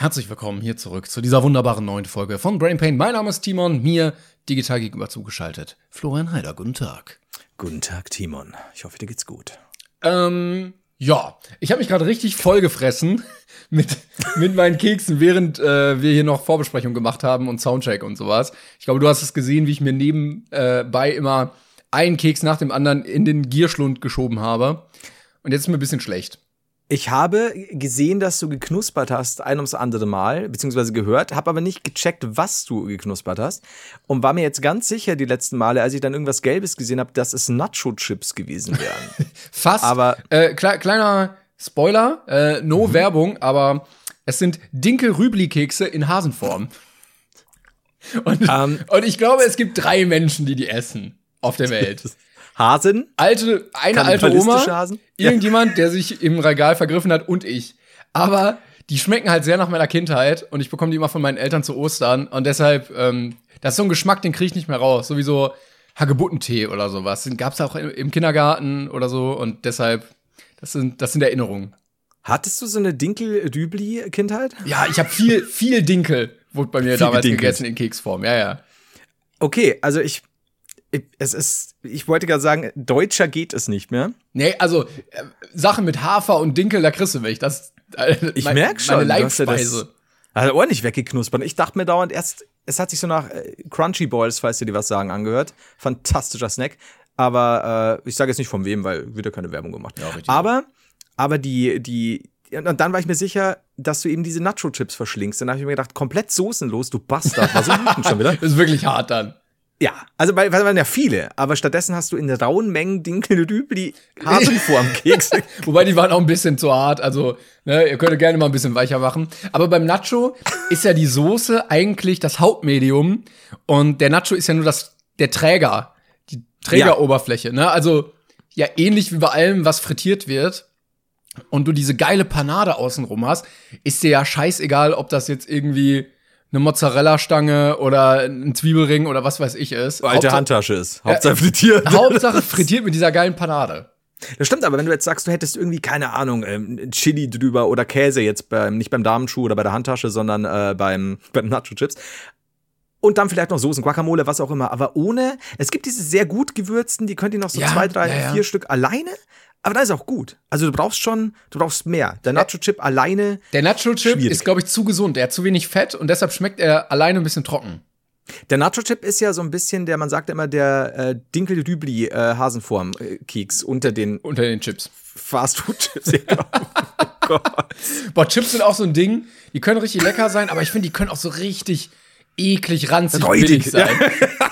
Herzlich willkommen hier zurück zu dieser wunderbaren neuen Folge von Brain Pain. Mein Name ist Timon, mir digital gegenüber zugeschaltet. Florian Heider, guten Tag. Guten Tag, Timon. Ich hoffe, dir geht's gut. Ähm, ja, ich habe mich gerade richtig vollgefressen mit, mit meinen Keksen, während äh, wir hier noch Vorbesprechung gemacht haben und Soundcheck und sowas. Ich glaube, du hast es gesehen, wie ich mir nebenbei immer einen Keks nach dem anderen in den Gierschlund geschoben habe. Und jetzt ist mir ein bisschen schlecht. Ich habe gesehen, dass du geknuspert hast, ein ums andere Mal, beziehungsweise gehört, habe aber nicht gecheckt, was du geknuspert hast und war mir jetzt ganz sicher die letzten Male, als ich dann irgendwas Gelbes gesehen habe, dass es Nacho-Chips gewesen wären. Fast. Aber äh, kle kleiner Spoiler, äh, no mhm. Werbung, aber es sind Dinkel-Rübli-Kekse in Hasenform. Und, um, ähm. und ich glaube, es gibt drei Menschen, die die essen auf der Welt. Hasen? Alte, eine alte Oma, Hasen? irgendjemand, der sich im Regal vergriffen hat und ich. Aber die schmecken halt sehr nach meiner Kindheit und ich bekomme die immer von meinen Eltern zu Ostern und deshalb, ähm, das ist so ein Geschmack, den kriege ich nicht mehr raus. Sowieso Hagebuttentee oder sowas. Den gab's auch im Kindergarten oder so und deshalb, das sind, das sind Erinnerungen. Hattest du so eine Dinkel-Dübli-Kindheit? Ja, ich habe viel, viel Dinkel, wurde bei mir viel damals gegessen in Keksform. Ja, ja. Okay, also ich es ist, ich wollte gerade sagen, deutscher geht es nicht mehr. Nee, also äh, Sachen mit Hafer und Dinkel, da kriegst du mich. Das, äh, ich mein, merk schon, meine Leibspeise. Also ordentlich weggeknuspert. Ich dachte mir dauernd erst, es hat sich so nach äh, Crunchy Balls, falls dir die was sagen, angehört. Fantastischer Snack. Aber äh, ich sage jetzt nicht von wem, weil wieder keine Werbung gemacht. Ja, aber, aber die, die, und dann war ich mir sicher, dass du eben diese Nacho-Chips verschlingst. Dann habe ich mir gedacht, komplett soßenlos, du Bastard. War so wütend schon wieder. Das ist wirklich hart dann. Ja, also weil, weil waren ja viele, aber stattdessen hast du in rauen Mengen Dinkelrübli Hasenformkeks. Wobei die waren auch ein bisschen zu hart, also ne, ihr könnt gerne mal ein bisschen weicher machen. Aber beim Nacho ist ja die Soße eigentlich das Hauptmedium und der Nacho ist ja nur das der Träger, die Trägeroberfläche, ja. ne? Also ja ähnlich wie bei allem, was frittiert wird. Und du diese geile Panade außenrum hast, ist dir ja scheißegal, ob das jetzt irgendwie eine Mozzarella-Stange oder ein Zwiebelring oder was weiß ich ist. Alte Hauptsache, Handtasche ist. Hauptsache frittiert. Hauptsache frittiert mit dieser geilen Panade. Das stimmt, aber wenn du jetzt sagst, du hättest irgendwie, keine Ahnung, ähm, Chili drüber oder Käse jetzt beim, nicht beim Damenschuh oder bei der Handtasche, sondern äh, beim, bei den Nacho-Chips. Und dann vielleicht noch Soßen, Guacamole, was auch immer. Aber ohne, es gibt diese sehr gut gewürzten, die könnt ihr noch so ja, zwei, drei, ja, ja. vier Stück alleine. Aber das ist auch gut. Also du brauchst schon, du brauchst mehr. Der Nacho-Chip alleine. Der Nacho-Chip ist, glaube ich, zu gesund. Der hat zu wenig Fett und deshalb schmeckt er alleine ein bisschen trocken. Der Nacho-Chip ist ja so ein bisschen der, man sagt immer, der äh, Dinkel-Dübli äh, Hasenform-Keks unter den unter den Chips. Fast-Food-Chips. ja, genau. oh. Boah, Chips sind auch so ein Ding. Die können richtig lecker sein, aber ich finde, die können auch so richtig eklig ranzig billig sein.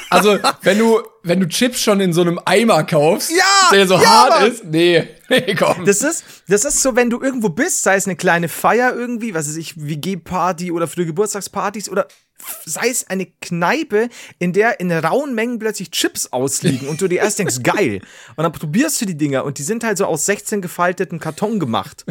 Also, wenn du, wenn du Chips schon in so einem Eimer kaufst, ja, der so ja, hart Mann. ist, nee, nee, komm. Das ist, das ist so, wenn du irgendwo bist, sei es eine kleine Feier irgendwie, was weiß ich, WG-Party oder für Geburtstagspartys oder sei es eine Kneipe, in der in rauen Mengen plötzlich Chips ausliegen und du dir erst denkst, geil. Und dann probierst du die Dinger und die sind halt so aus 16 gefalteten Karton gemacht.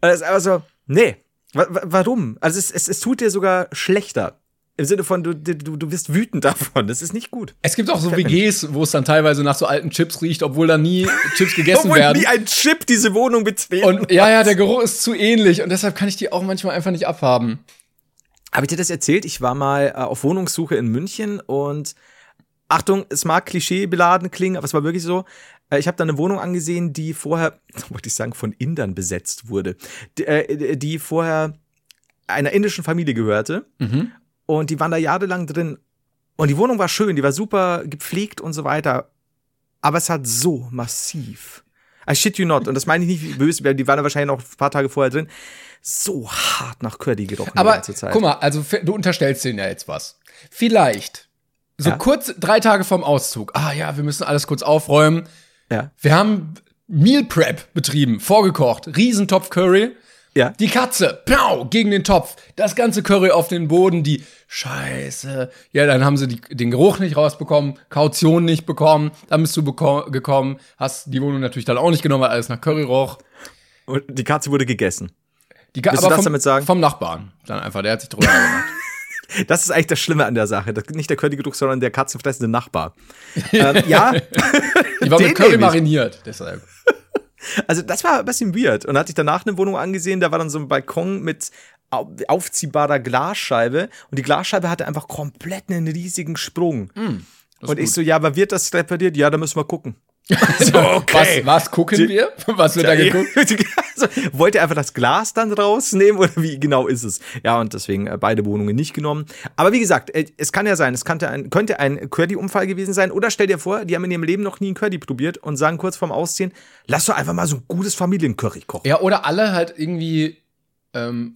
Das ist einfach so, nee. Warum? Also es, es, es tut dir sogar schlechter. Im Sinne von, du, du, du wirst wütend davon. Das ist nicht gut. Es gibt auch so WGs, wo es dann teilweise nach so alten Chips riecht, obwohl da nie Chips gegessen obwohl werden. nie ein Chip diese Wohnung betreten. Und ja, ja, der Geruch ist zu ähnlich und deshalb kann ich die auch manchmal einfach nicht abhaben. Habe ich dir das erzählt? Ich war mal äh, auf Wohnungssuche in München und Achtung, es mag klischeebeladen klingen, aber es war wirklich so. Äh, ich habe da eine Wohnung angesehen, die vorher, wollte ich sagen, von Indern besetzt wurde. Die, äh, die vorher einer indischen Familie gehörte. Mhm. Und die waren da jahrelang drin. Und die Wohnung war schön, die war super gepflegt und so weiter. Aber es hat so massiv. I shit you not. Und das meine ich nicht böse, die waren da wahrscheinlich noch ein paar Tage vorher drin. So hart nach Curdy gerochen Aber guck mal, also du unterstellst denen ja jetzt was. Vielleicht so ja? kurz drei Tage vorm Auszug. Ah ja, wir müssen alles kurz aufräumen. Ja. Wir haben Meal Prep betrieben, vorgekocht, Riesentopf Curry. Ja. Die Katze, piau, gegen den Topf. Das ganze Curry auf den Boden, die Scheiße. Ja, dann haben sie die, den Geruch nicht rausbekommen, Kaution nicht bekommen. Dann bist du gekommen, hast die Wohnung natürlich dann auch nicht genommen, weil alles nach Curry roch. Und die Katze wurde gegessen. Die Ka- Willst du aber das vom, damit sagen? Vom Nachbarn. Dann einfach, der hat sich drüber gemacht. Das ist eigentlich das Schlimme an der Sache. Das, nicht der Currygeruch, sondern der katzenfressende Nachbar. ähm, ja, Die war mit Curry mariniert, deshalb. Also das war ein bisschen weird. Und da hatte ich danach eine Wohnung angesehen, da war dann so ein Balkon mit au- aufziehbarer Glasscheibe. Und die Glasscheibe hatte einfach komplett einen riesigen Sprung. Ist und ich gut. so, ja, aber wird das repariert? Ja, da müssen wir gucken. So, was, was gucken Die- wir? Was wird da geguckt? also, wollt ihr einfach das Glas dann rausnehmen oder wie genau ist es? Ja, und deswegen äh, beide Wohnungen nicht genommen. Aber wie gesagt, äh, es kann ja sein, es könnte ein, könnte ein Curdy-Unfall gewesen sein. Oder stell dir vor, die haben in ihrem Leben noch nie einen Curdy probiert und sagen kurz vorm Ausziehen, lass doch einfach mal so ein gutes Familiencurry kochen. Ja, oder alle halt irgendwie ähm,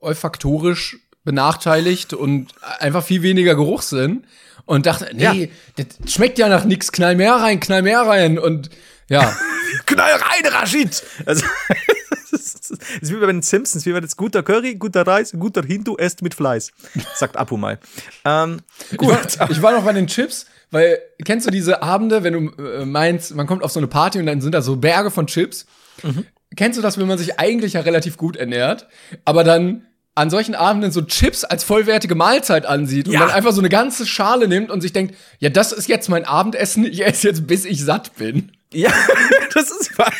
olfaktorisch benachteiligt und einfach viel weniger Geruchssinn und dachte, nee, Ja. das schmeckt ja nach nix, knall mehr rein, knall mehr rein und ja, Knall rein, Rashid! Also, das ist wie bei den Simpsons, wie bei jetzt guter Curry, guter Reis, guter Hindu, esst mit Fleiß. Sagt Apu mal. Ähm, ich gut. war, ich war noch bei den Chips, weil kennst du diese Abende, wenn du äh, meinst, man kommt auf so eine Party und dann sind da so Berge von Chips. Kennst du das, wenn man sich eigentlich ja relativ gut ernährt, aber dann an solchen Abenden so Chips als vollwertige Mahlzeit ansieht und Ja. dann einfach so eine ganze Schale nimmt und sich denkt, ja, das ist jetzt mein Abendessen, ich esse jetzt, bis ich satt bin. Ja, das ist, vor-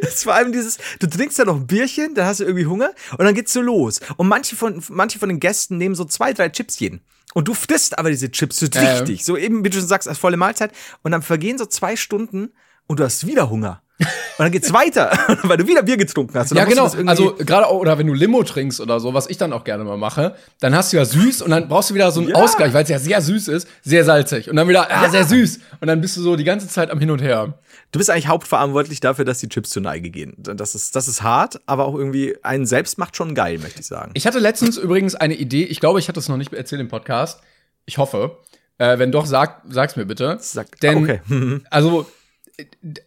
das ist vor allem dieses, du trinkst ja noch ein Bierchen, dann hast du irgendwie Hunger und dann geht's so los. Und manche von, manche von den Gästen nehmen so zwei, drei Chips jeden. Und du frisst aber diese Chips so richtig, so eben, wie du schon sagst, als volle Mahlzeit. Und dann vergehen so zwei Stunden und du hast wieder Hunger. Und dann geht's weiter, weil du wieder Bier getrunken hast. Ja, genau. Also gerade auch, oder wenn du Limo trinkst oder so, was ich dann auch gerne mal mache, dann hast du ja süß und dann brauchst du wieder so einen Ja. Ausgleich, weil es ja sehr süß ist, sehr salzig und dann wieder ah, Ja. sehr süß und dann bist du so die ganze Zeit am Hin und Her. du bist eigentlich hauptverantwortlich dafür, dass die Chips zur Neige gehen. Das ist, das ist hart, aber auch irgendwie einen selbst macht schon geil, möchte ich sagen. Ich hatte letztens übrigens eine Idee, ich glaube, ich hatte es noch nicht erzählt im Podcast. Ich hoffe. Äh, wenn doch, sag, sag's mir bitte. Sag- Denn, okay. also,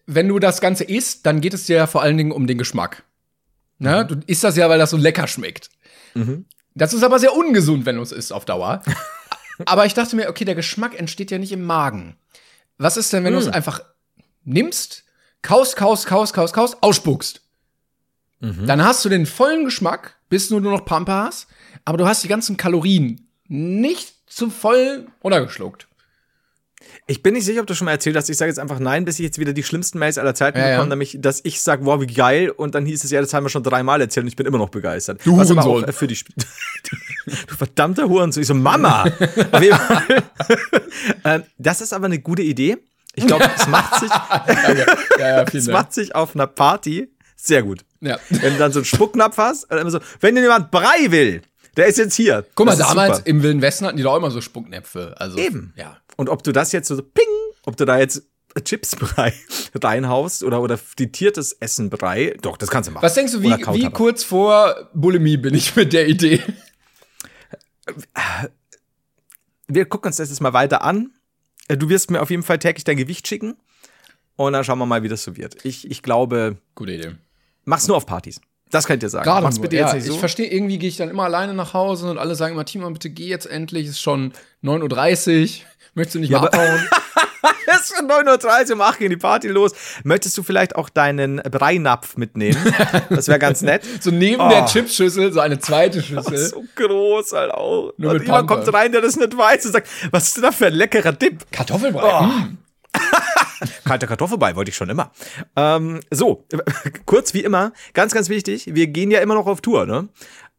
wenn du das Ganze isst, dann geht es dir ja vor allen Dingen um den Geschmack. Ne? Du isst das ja, weil das so lecker schmeckt. Das ist aber sehr ungesund, wenn du es isst auf Dauer. aber ich dachte mir, okay, der Geschmack entsteht ja nicht im Magen. Was ist denn, wenn du es einfach nimmst, kaust, kaust, kaust, kaust, kaust, ausspuckst? Dann hast du den vollen Geschmack, bis du nur noch Pampa hast, aber du hast die ganzen Kalorien nicht zum voll runtergeschluckt. Ich bin nicht sicher, ob du schon mal erzählt hast. Ich sage jetzt einfach nein, bis ich jetzt wieder die schlimmsten Mails aller Zeiten Ja, ja. bekomme, nämlich, dass ich sage, wow, wie geil. Und dann hieß es ja, das haben wir schon dreimal erzählt und ich bin immer noch begeistert. Du Was aber Hurensohn. auch, für die Sp Du verdammter Hurensohn. Ich so, Mama! Auf jeden Fall. ähm, das ist aber eine gute Idee. Ich glaube, es macht sich. Ja, ja, es macht sich auf einer Party sehr gut. Ja. Wenn du dann so einen Spucknapf hast, und immer so, wenn dir jemand Brei will, der ist jetzt hier. Guck mal, damals super. im Wilden Westen hatten die doch immer so Spucknäpfe. Also, Eben. Ja. Und ob du das jetzt so ping, ob du da jetzt Chipsbrei reinhaust oder, oder frittiertes Essenbrei, doch, das kannst du machen. Was denkst du, wie, wie kurz vor Bulimie bin ich mit der Idee? Wir gucken uns das jetzt mal weiter an. Äh, Du wirst mir auf jeden Fall täglich dein Gewicht schicken. Und dann schauen wir mal, wie das so wird. Ich, ich glaube, Gute Idee. mach's nur auf Partys. Das könnt ihr sagen. Gerade Mach's nur. bitte ja, jetzt nicht Ich so. verstehe, irgendwie gehe ich dann immer alleine nach Hause und alle sagen immer, Timo, bitte geh jetzt endlich, es ist schon 9.30 Uhr. Möchtest du nicht Ja, mal abhauen? Es ist 9.30 Uhr, um 8 gehen die Party los. Möchtest du vielleicht auch deinen Breinapf mitnehmen? Das wäre ganz nett. so neben Oh. der Chipsschüssel so eine zweite Schüssel. So groß halt auch. Nur und jemand kommt rein, der das nicht weiß und sagt, was ist denn da für ein leckerer Dip? Kartoffelbrei. Oh. Mm. Kalter Kartoffelbrei wollte ich schon immer. Ähm, so, kurz wie immer, ganz, ganz wichtig, wir gehen ja immer noch auf Tour, ne?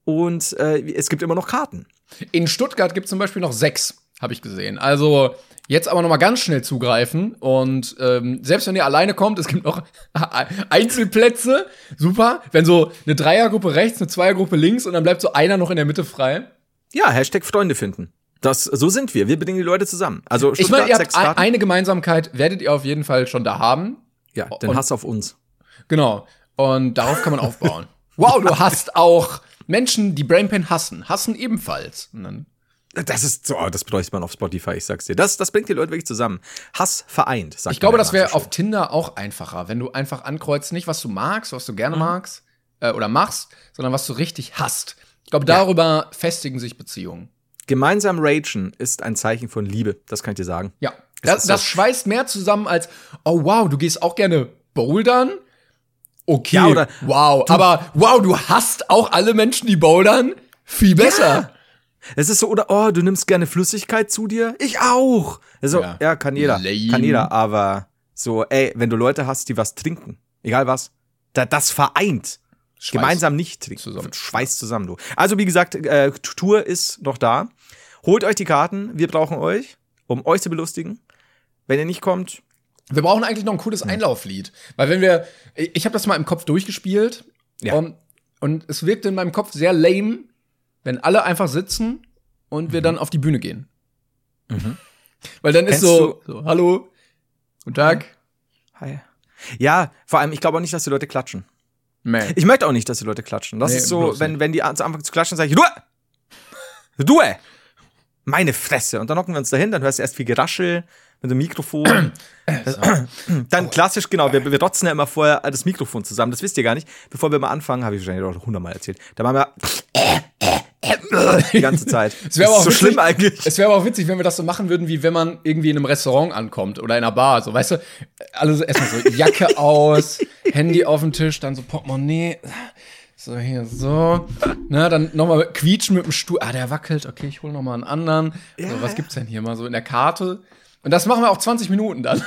Und äh, es gibt immer noch Karten. In Stuttgart gibt es zum Beispiel noch sechs, habe ich gesehen. Also jetzt aber noch mal ganz schnell zugreifen. Und ähm, selbst wenn ihr alleine kommt, es gibt noch Einzelplätze. Super. Wenn so eine Dreiergruppe rechts, eine Zweiergruppe links und dann bleibt so einer noch in der Mitte frei. Ja, Hashtag Freunde finden. Das, so sind wir. Wir bedingen die Leute zusammen. Also Ich meine, ihr habt eine Gemeinsamkeit, werdet ihr auf jeden Fall schon da haben. ja, den und- Hass auf uns. Genau. Und darauf kann man aufbauen. Wow, du hast auch Menschen, die Brainpan hassen. Hassen ebenfalls. Und dann Das ist so, oh, das bräuchte man auf Spotify, ich sag's dir. Das, das bringt die Leute wirklich zusammen. Hass vereint, sagt Ich glaube, man ja das wäre so auf Tinder auch einfacher, wenn du einfach ankreuzt, nicht was du magst, was du gerne Mhm. magst, äh, oder machst, sondern was du richtig hast. Ich glaube, darüber festigen sich Beziehungen. Gemeinsam ragen ist ein Zeichen von Liebe, das kann ich dir sagen. Ja. Das, ist das so. schweißt mehr zusammen als, oh wow, du gehst auch gerne bouldern. Okay, Ja, oder wow, aber wow, du hast auch alle Menschen, die bouldern. Viel besser. Es ist so, oder, oh, du nimmst gerne Flüssigkeit zu dir? Ich auch. Also, Ja. ja, kann jeder. Lame. Kann jeder, aber so, ey, wenn du Leute hast, die was trinken, egal was, da, das vereint. Schweißt Gemeinsam nicht trinken. zusammen. Schweißt zusammen, du. Also, wie gesagt, äh, Tour ist noch da. Holt euch die Karten. Wir brauchen euch, um euch zu belustigen. Wenn ihr nicht kommt, Wir brauchen eigentlich noch ein cooles Einlauflied. Weil wenn wir, ich habe das mal im Kopf durchgespielt Ja. und, und es wirkte in meinem Kopf sehr lame, wenn alle einfach sitzen und Mhm. wir dann auf die Bühne gehen. Weil dann ist Kennst so, so, hallo, guten Tag. hi. Ja, vor allem, ich glaube auch nicht, dass die Leute klatschen. Nee. Ich möchte auch nicht, dass die Leute klatschen. Das Nee, ist so, wenn, nicht. wenn die an- anfangen zu klatschen, sage ich, du! Du! Meine Fresse. Und dann hocken wir uns dahin, dann hörst du erst viel Geraschel mit dem Mikrofon. dann klassisch, genau, wir, wir rotzen ja immer vorher das Mikrofon zusammen. Das wisst ihr gar nicht. Bevor wir mal anfangen, habe ich wahrscheinlich auch hundertmal erzählt. Da machen wir die ganze Zeit. Das wäre auch so witzig- schlimm eigentlich. Es wäre aber auch witzig, wenn wir das so machen würden, wie wenn man irgendwie in einem Restaurant ankommt oder in einer Bar. So, weißt du, alle so erstmal so Jacke aus, Handy auf dem Tisch, dann so Portemonnaie. So, hier, so. Ne, dann nochmal quietschen mit dem Stuhl. Ah, der wackelt. Okay, ich hole nochmal einen anderen. so, was gibt's denn hier mal so in der Karte? Und das machen wir auch 20 Minuten dann.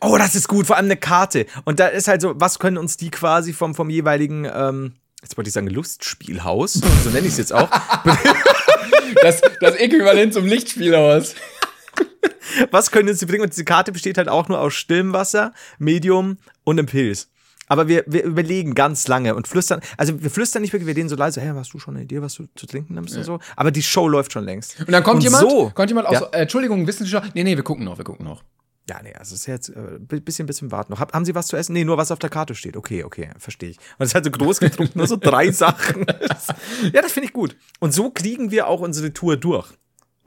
Oh, das ist gut, vor allem eine Karte. Und da ist halt so, was können uns die quasi vom, vom jeweiligen, ähm, jetzt wollte ich sagen, Lustspielhaus, so nenne ich es jetzt auch, Das, das Äquivalent zum Lichtspielhaus. was können uns die bringen? Und diese Karte besteht halt auch nur aus stillem Wasser, Medium und einem Pilz. Aber wir, wir überlegen ganz lange und flüstern, also wir flüstern nicht wirklich, wir reden so leise, hey, hast du schon eine Idee, was du zu trinken nimmst und so? Aber die Show läuft schon längst. Und dann kommt Und jemand, so- kommt jemand auch Ja. äh, Entschuldigung, wissen Sie schon? Nee, nee, wir gucken noch, wir gucken noch. Ja, nee, also es ist jetzt äh, bi- bisschen, bisschen warten noch. Hab, haben Sie was zu essen? Nee, nur was auf der Karte steht. Okay, okay, verstehe ich. Und es ist halt so groß gedruckt, nur so drei Sachen. ja, das finde ich gut. Und so kriegen wir auch unsere Tour durch.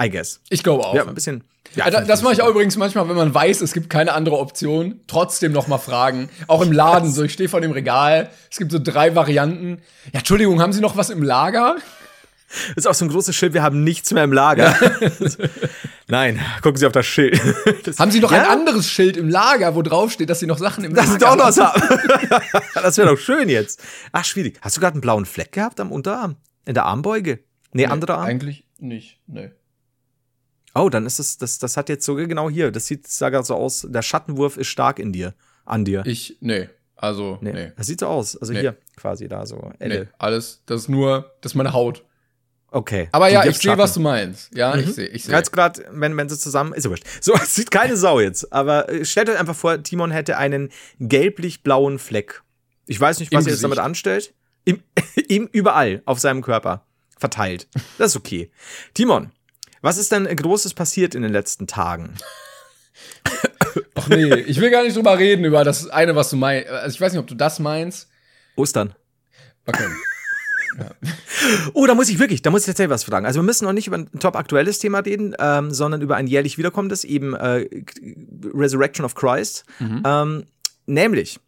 I guess. Ich glaube auch. Ja, ein bisschen. Ja, da, das mache ich auch übrigens manchmal, wenn man weiß, es gibt keine andere Option, trotzdem noch mal fragen. Auch im Laden, so ich stehe vor dem Regal, es gibt so drei Varianten. Ja, Entschuldigung, haben Sie noch was im Lager? ist auch so ein großes Schild, wir haben nichts mehr im Lager. Nein, gucken Sie auf das Schild. Das, Haben Sie noch ja, ein anderes Schild im Lager, wo drauf steht, dass Sie noch Sachen im Dass Sie Lager doch noch was haben. das wäre doch schön jetzt. Ach, schwierig. Hast du gerade einen blauen Fleck gehabt am Unterarm? In der Armbeuge? Nee, anderer Arm? Eigentlich nicht, nee. Oh, dann ist das, das, das hat jetzt sogar genau hier. Das sieht, sah gerade so aus, der Schattenwurf ist stark in dir. An dir. Ich, nee. Also, nee. Nee. Nee, Das sieht so aus. Also Nee. hier quasi da so. Elle. alles, das ist nur, das ist meine Haut. Okay. Aber ja, ich sehe, was du meinst. Ja, ich sehe, ich sehe. Jetzt gerade, wenn, wenn sie zusammen, ist ja wurscht. So, es sieht keine Sau jetzt. Aber äh, stellt euch einfach vor, Timon hätte einen gelblich-blauen Fleck. Ich weiß nicht, was Im er jetzt damit anstellt. Im, ihm überall auf seinem Körper verteilt. Das ist okay. Timon, was ist denn Großes passiert in den letzten Tagen? Ach nee, ich will gar nicht drüber reden, über das eine, was du meinst. Also ich weiß nicht, ob du das meinst. Ostern. Okay. Oh, da muss ich wirklich, da muss ich tatsächlich was fragen. Also wir müssen noch nicht über ein top aktuelles Thema reden, ähm, sondern über ein jährlich wiederkommendes, eben äh, Resurrection of Christ. Ähm, nämlich,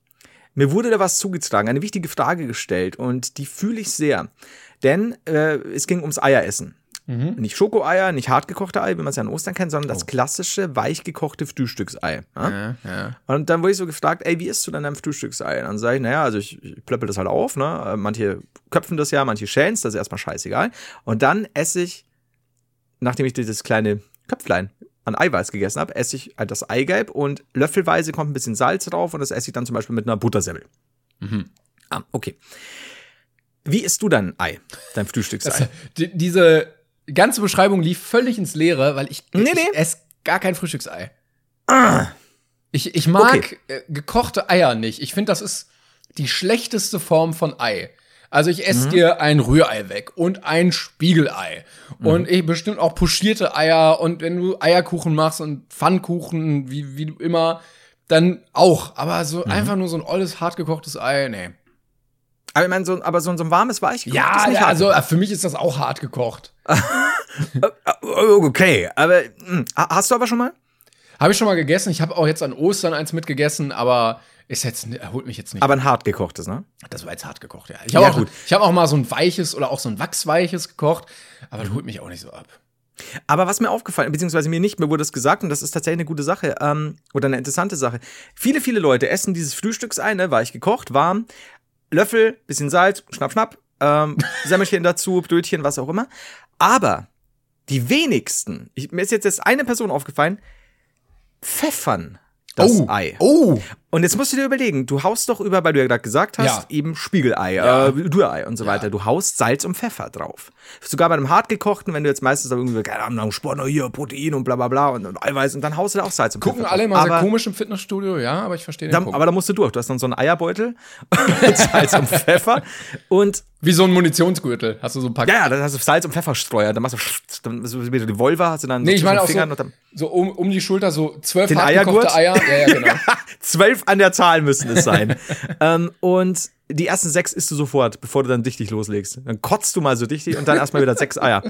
mir wurde da was zugetragen, eine wichtige Frage gestellt und die fühle ich sehr. Denn äh, es ging ums Eieressen. Nicht Schokoeier, nicht hartgekochte Ei, wie man es ja an Ostern kennt, sondern das klassische, weichgekochte Frühstücksei. Ja? Ja. Und dann wurde ich so gefragt, ey, wie isst du denn dein Frühstücksei? Und dann sage ich, naja, also ich, ich plöppel das halt auf, ne? Äh, Manche köpfen das ja, manche schälen das ist erstmal scheißegal. Und dann esse ich, nachdem ich dieses kleine Köpflein an Eiweiß gegessen habe, esse ich halt das Eigelb und löffelweise kommt ein bisschen Salz drauf und das esse ich dann zum Beispiel mit einer Buttersemmel. Mhm. Ah, okay. Wie isst du dein Ei, dein Frühstücksei? Die, diese ganze Beschreibung lief völlig ins Leere, weil ich, Nee, ich nee. esse gar kein Frühstücksei. Ich, ich mag Okay. äh, gekochte Eier nicht. Ich finde, das ist die schlechteste Form von Ei. Also ich Mhm. esse dir ein Rührei weg und ein Spiegelei. Mhm. Und ich bestimmt auch pochierte Eier. Und wenn du Eierkuchen machst und Pfannkuchen, wie, wie du immer, dann auch. Aber Mhm. so einfach nur so ein olles, hartgekochtes Ei, nee. Aber ich meine, so, aber so, so ein warmes Weich Ja, ist nicht ja hart. also äh, für mich ist das auch hart gekocht. Okay, aber mh, ha- hast du aber schon mal? Habe ich schon mal gegessen. Ich habe auch jetzt an Ostern eins mitgegessen, aber ist jetzt, holt mich jetzt nicht. Aber ein hart gekochtes, ne? das war jetzt hart gekocht, ja. Ich habe Ja, auch, gut. ich hab auch mal so ein weiches oder auch so ein wachsweiches gekocht, aber das holt mich auch nicht so ab. Aber was mir aufgefallen, beziehungsweise mir nicht, mir wurde es gesagt, und das ist tatsächlich eine gute Sache, ähm, oder eine interessante Sache. Viele, viele Leute essen dieses Frühstücksei, ne, weich gekocht, warm, Löffel, bisschen Salz, schnapp, schnapp, ähm, Semmelchen dazu, Brötchen, was auch immer. Aber die wenigsten, ich, mir ist jetzt erst eine Person aufgefallen, pfeffern das oh, Ei. Oh, Und jetzt musst du dir überlegen, du haust doch über, weil du ja gerade gesagt hast, Ja. eben Spiegelei, Ja. äh, Rührei und so weiter. Du haust Salz und Pfeffer drauf. Sogar bei einem hartgekochten, wenn du jetzt meistens irgendwie, keine Ahnung, Sport, hier, Protein und bla bla bla und, und Eiweiß und dann haust du da auch Salz und gucken Pfeffer alle drauf. immer sehr komisch im Fitnessstudio, ja, aber ich verstehe den da, Punkt. aber da musst du durch. Du hast dann so einen Eierbeutel mit Salz und Pfeffer und Wie so ein Munitionsgürtel. Hast du so ein paar. ja, ja, dann hast du Salz und Pfefferstreuer. Dann machst du, dann so wie die Volva, hast du dann nee, ich zwischen meine auch so, dann so um, um die Schulter so zwölf Den hartgekochte Eiergurt? Eier. Ja, ja, genau. Zwölf an der Zahl müssen es sein. ähm, und die ersten sechs isst du sofort, bevor du dann dichtig loslegst. Dann kotzt du mal so dichtig und dann erstmal wieder sechs Eier.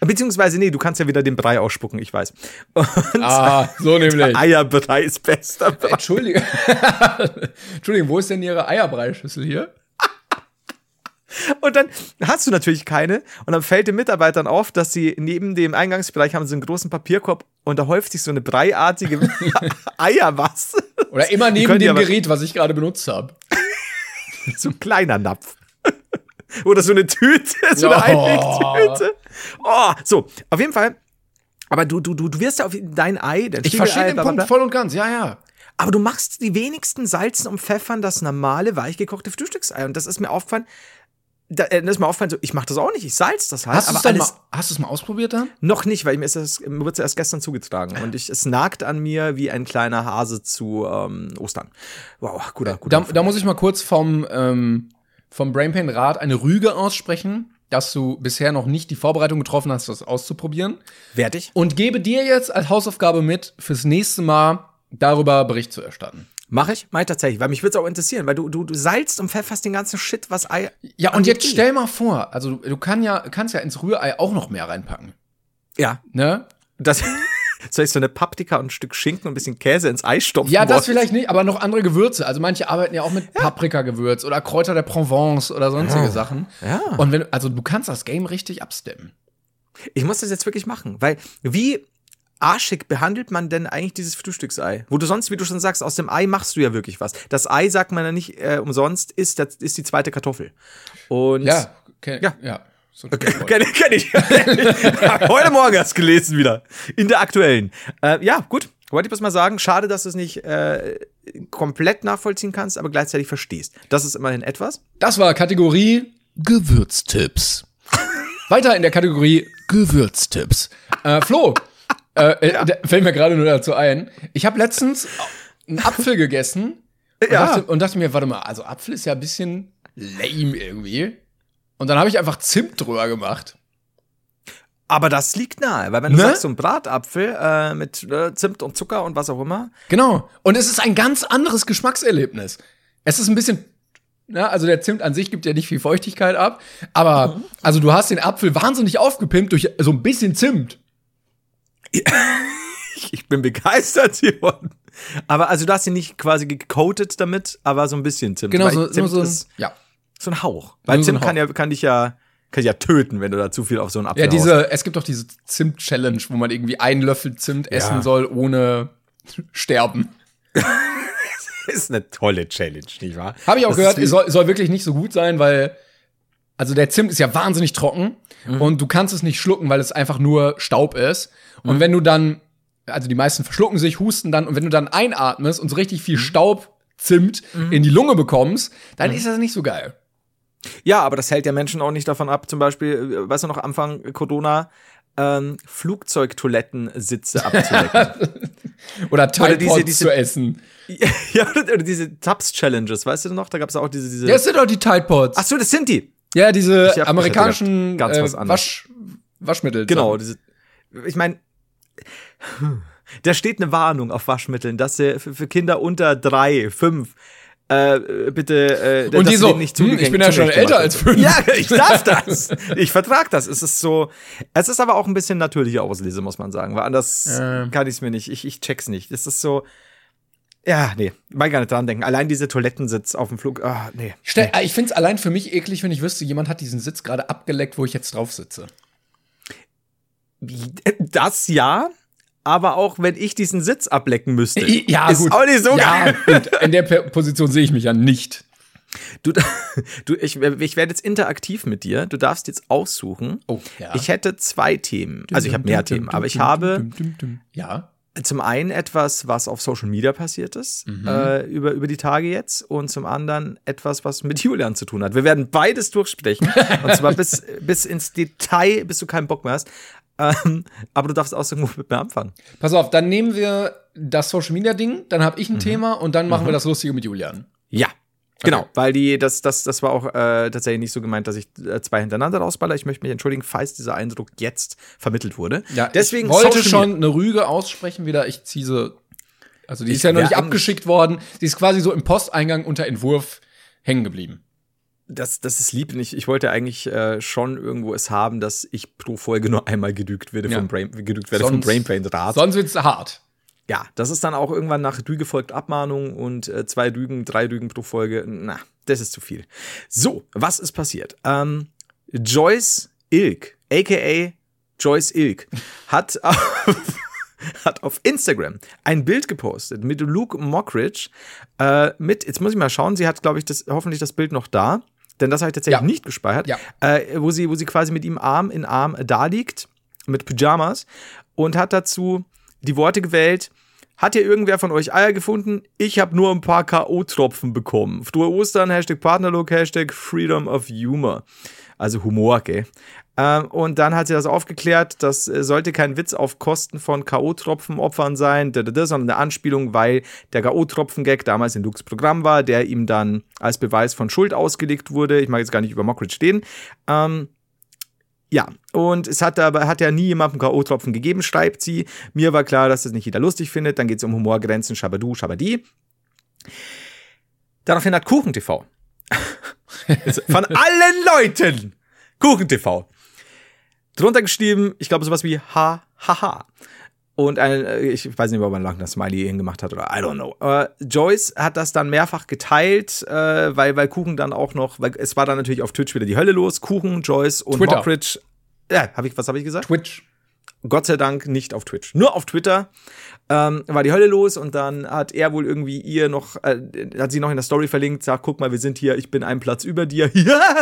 Beziehungsweise, nee, du kannst ja wieder den Brei ausspucken, ich weiß. Und ah, so nämlich. Eierbrei ist bester Brei. Entschuldigung. Entschuldigung, wo ist denn Ihre Eierbreischüssel hier? Und dann hast du natürlich keine. Und dann fällt den Mitarbeitern auf, dass sie neben dem Eingangsbereich haben sie einen großen Papierkorb und da häuft sich so eine breiartige Eiermasse. Oder immer neben dem Gerät, was ich gerade benutzt habe. So ein kleiner Napf. Oder so eine Tüte, so eine Oh. Einwegtüte. Oh, so, auf jeden Fall. Aber du, du, du, du wirst ja auf dein Ei, dein Ich verstehe den Punkt voll und ganz, ja, ja. Aber du machst die wenigsten Salzen und Pfeffern das normale, weichgekochte Frühstücksei. Und das ist mir aufgefallen. Da, äh, das ist mir aufgefallen, so, ich mache das auch nicht, ich salz das halt. Hast du es dann mal, alles hast du's mal ausprobiert dann? noch nicht, weil mir ist das, mir wird es erst gestern zugetragen. Und ich, es nagt an mir wie ein kleiner Hase zu ähm, Ostern. Wow, guter, guter. Da, da muss ich mal kurz vom, ähm, vom Brainpain Rat eine Rüge aussprechen, dass du bisher noch nicht die Vorbereitung getroffen hast, das auszuprobieren. Wertig. Und gebe dir jetzt als Hausaufgabe mit, fürs nächste Mal darüber Bericht zu erstatten. Mache ich? Mach ich tatsächlich, weil mich würde es auch interessieren, weil du, du, du salzt und pfefferst den ganzen Shit, was Ei. Ja, und jetzt eh. stell mal vor, also du, du kann ja, kannst ja ins Rührei auch noch mehr reinpacken. Ja. Ne? Das, soll ich so eine Paprika und ein Stück Schinken und ein bisschen Käse ins Ei stopfen? Ja, das vielleicht nicht, aber noch andere Gewürze. Also manche arbeiten ja auch mit Paprikagewürz oder Kräuter der Provence oder sonstige Sachen. Ja. Und wenn, also du kannst das Game richtig abstemmen. Ich muss das jetzt wirklich machen, weil wie arschig behandelt man denn eigentlich dieses Frühstücksei? Wo du sonst, wie du schon sagst, aus dem Ei machst du ja wirklich was. Das Ei, sagt man ja nicht äh, umsonst, ist, das ist die zweite Kartoffel. Und Ja, kenn, Ja. ja. So ein Kenn, kenn ich. Heute Morgen erst gelesen wieder. In der aktuellen. Äh, ja, gut. Wollte ich bloß mal sagen. Schade, dass du es nicht äh, komplett nachvollziehen kannst, aber gleichzeitig verstehst. Das ist immerhin etwas. Das war Kategorie Gewürztipps. Weiter in der Kategorie Gewürztipps. Äh, Flo, äh, äh, der- fällt mir gerade nur dazu ein. Ich habe letztens einen Apfel gegessen und, Ja. dachte, und dachte mir, warte mal, also Apfel ist ja ein bisschen lame irgendwie. Und dann habe ich einfach Zimt drüber gemacht. Aber das liegt nahe, weil wenn du Ne? sagst, so ein Bratapfel äh, mit äh, Zimt und Zucker und was auch immer, Genau. Und es ist ein ganz anderes Geschmackserlebnis. Es ist ein bisschen, na, also der Zimt an sich gibt ja nicht viel Feuchtigkeit ab, aber also du hast den Apfel wahnsinnig aufgepimpt durch so ein bisschen Zimt. ich bin begeistert geworden. Aber also du hast ihn nicht quasi gecoatet damit, aber so ein bisschen Zimt. Genau, so, Zimt so, ein, ist ja. so ein Hauch. Weil Nur so Zimt kann ja, kann dich ja, kann dich ja töten, wenn du da zu viel auf so einen Apfel Ja, haust. diese, es gibt doch diese Zimt-Challenge, wo man irgendwie einen Löffel Zimt essen soll, ohne sterben. ist eine tolle Challenge, nicht wahr? Habe ich auch Das gehört, soll, soll wirklich nicht so gut sein, weil, also der Zimt ist ja wahnsinnig trocken Mhm. und du kannst es nicht schlucken, weil es einfach nur Staub ist. Mhm. Und wenn du dann, also die meisten verschlucken sich, husten dann, und wenn du dann einatmest und so richtig Mhm. viel Staub, Zimt in die Lunge bekommst, dann ist das nicht so geil. Ja, aber das hält ja Menschen auch nicht davon ab, zum Beispiel, äh, weißt du noch, Anfang Corona, ähm, Flugzeugtoilettensitze abzulecken. Oder Tide Pods diese- zu essen. ja, oder, oder diese Tabs-Challenges, weißt du noch? Da gab es auch diese, diese. Das sind doch die Tide Pods. Ach so, das sind die. Ja, diese amerikanischen gedacht, ganz was äh. Wasch, Waschmittel. Genau, diese. Ich meine, da steht eine Warnung auf Waschmitteln, dass sie für, Kinder unter drei, fünf äh, bitte. Äh, Und die so, nicht hm, ich bin ja schon älter als fünf. Ja, ich darf das. Ich vertrag das. Es ist so. Es ist aber auch ein bisschen natürliche Auslese, muss man sagen. Weil anders Ähm. kann ich es mir nicht. Ich, ich check's nicht. Es ist so. Ja, nee, mal gar nicht dran denken. Allein diese Toilettensitz auf dem Flug, ah, nee. Stell, Ich finde es allein für mich eklig, wenn ich wüsste, jemand hat diesen Sitz gerade abgeleckt, wo ich jetzt drauf sitze. Das ja, aber auch wenn ich diesen Sitz ablecken müsste. Ja, ist gut. auch nicht so ja, geil. gut. In der Position sehe ich mich ja nicht. Du, du ich, ich werde jetzt interaktiv mit dir. Du darfst jetzt aussuchen. Oh, ja. Ich hätte zwei Themen. Also ich habe mehr Themen, aber ich habe Ja. Zum einen etwas, was auf Social Media passiert ist, äh, über, über die Tage jetzt, und zum anderen etwas, was mit Julian zu tun hat. Wir werden beides durchsprechen. und zwar bis, bis ins Detail, bis du keinen Bock mehr hast. Ähm, aber du darfst aussuchen, womit wir anfangen. Pass auf, dann nehmen wir das Social Media Ding, dann habe ich Mhm. ein Thema und dann machen wir das Lustige mit Julian. Ja. Genau, weil die, das, das, das war auch äh, tatsächlich nicht so gemeint, dass ich äh, zwei hintereinander rausballer. Ich möchte mich entschuldigen, falls dieser Eindruck jetzt vermittelt wurde. Ja, deswegen ich wollte schon eine Rüge aussprechen wieder. Ich ziehe sie. Also die ist Ich ja noch nicht abgeschickt worden. Sie ist quasi so im Posteingang unter Entwurf hängen geblieben. Das, das ist lieb. Ich, ich wollte eigentlich äh, schon irgendwo es haben, dass ich pro Folge nur einmal gedügt werde Ja. vom Brain, gedügt werde vom Sonst- Brain Brain Rat. Sonst wird's hart. Ja, das ist dann auch irgendwann nach Rüge folgt Abmahnung und äh, zwei Rügen, drei Rügen pro Folge. Na, das ist zu viel. So, was ist passiert? Ähm, Joyce Ilk, aka Joyce Ilk, hat auf, hat auf Instagram ein Bild gepostet mit Luke Mockridge. Äh, mit, jetzt muss ich mal schauen, sie hat, glaube ich, das, hoffentlich das Bild noch da. Denn das habe ich tatsächlich Ja. nicht gespeichert. Ja. Äh, wo, sie, wo sie quasi mit ihm Arm in Arm da liegt, mit Pyjamas und hat dazu die Worte gewählt, hat hier irgendwer von euch Eier gefunden? Ich habe nur ein paar K.O.-Tropfen bekommen. Frohe Ostern, Hashtag Partnerlook, Hashtag Freedom of Humor. Also Humor, gell? Ähm, und dann hat sie das aufgeklärt, das äh, sollte kein Witz auf Kosten von K.O.-Tropfen-Opfern sein, sondern eine Anspielung, weil der K.O.-Tropfen-Gag damals in Lukes Programm war, der ihm dann als Beweis von Schuld ausgelegt wurde. Ich mag jetzt gar nicht über Mockridge stehen. Ähm, ja, und es hat aber hat ja nie jemandem K.O.-Tropfen gegeben, schreibt sie. Mir war klar, dass das nicht jeder lustig findet. Dann geht es um Humorgrenzen, Schabadu, Schabadi. Daraufhin hat KuchenTV von allen Leuten KuchenTV drunter geschrieben, ich glaube sowas wie ha ha ha. Und ein, äh, ich weiß nicht, ob man lang das Smiley hingemacht hat oder I don't know. Äh, Joyce hat das dann mehrfach geteilt, äh, weil, weil Kuchen dann auch noch, weil es war dann natürlich auf Twitch wieder die Hölle los. Kuchen, Joyce und Twitter. Mockridge. Ja, hab ich, was habe ich gesagt? Twitch. Gott sei Dank nicht auf Twitch. Nur auf Twitter ähm, war die Hölle los und dann hat er wohl irgendwie ihr noch, äh, hat sie noch in der Story verlinkt, sagt, guck mal, wir sind hier, ich bin einen Platz über dir.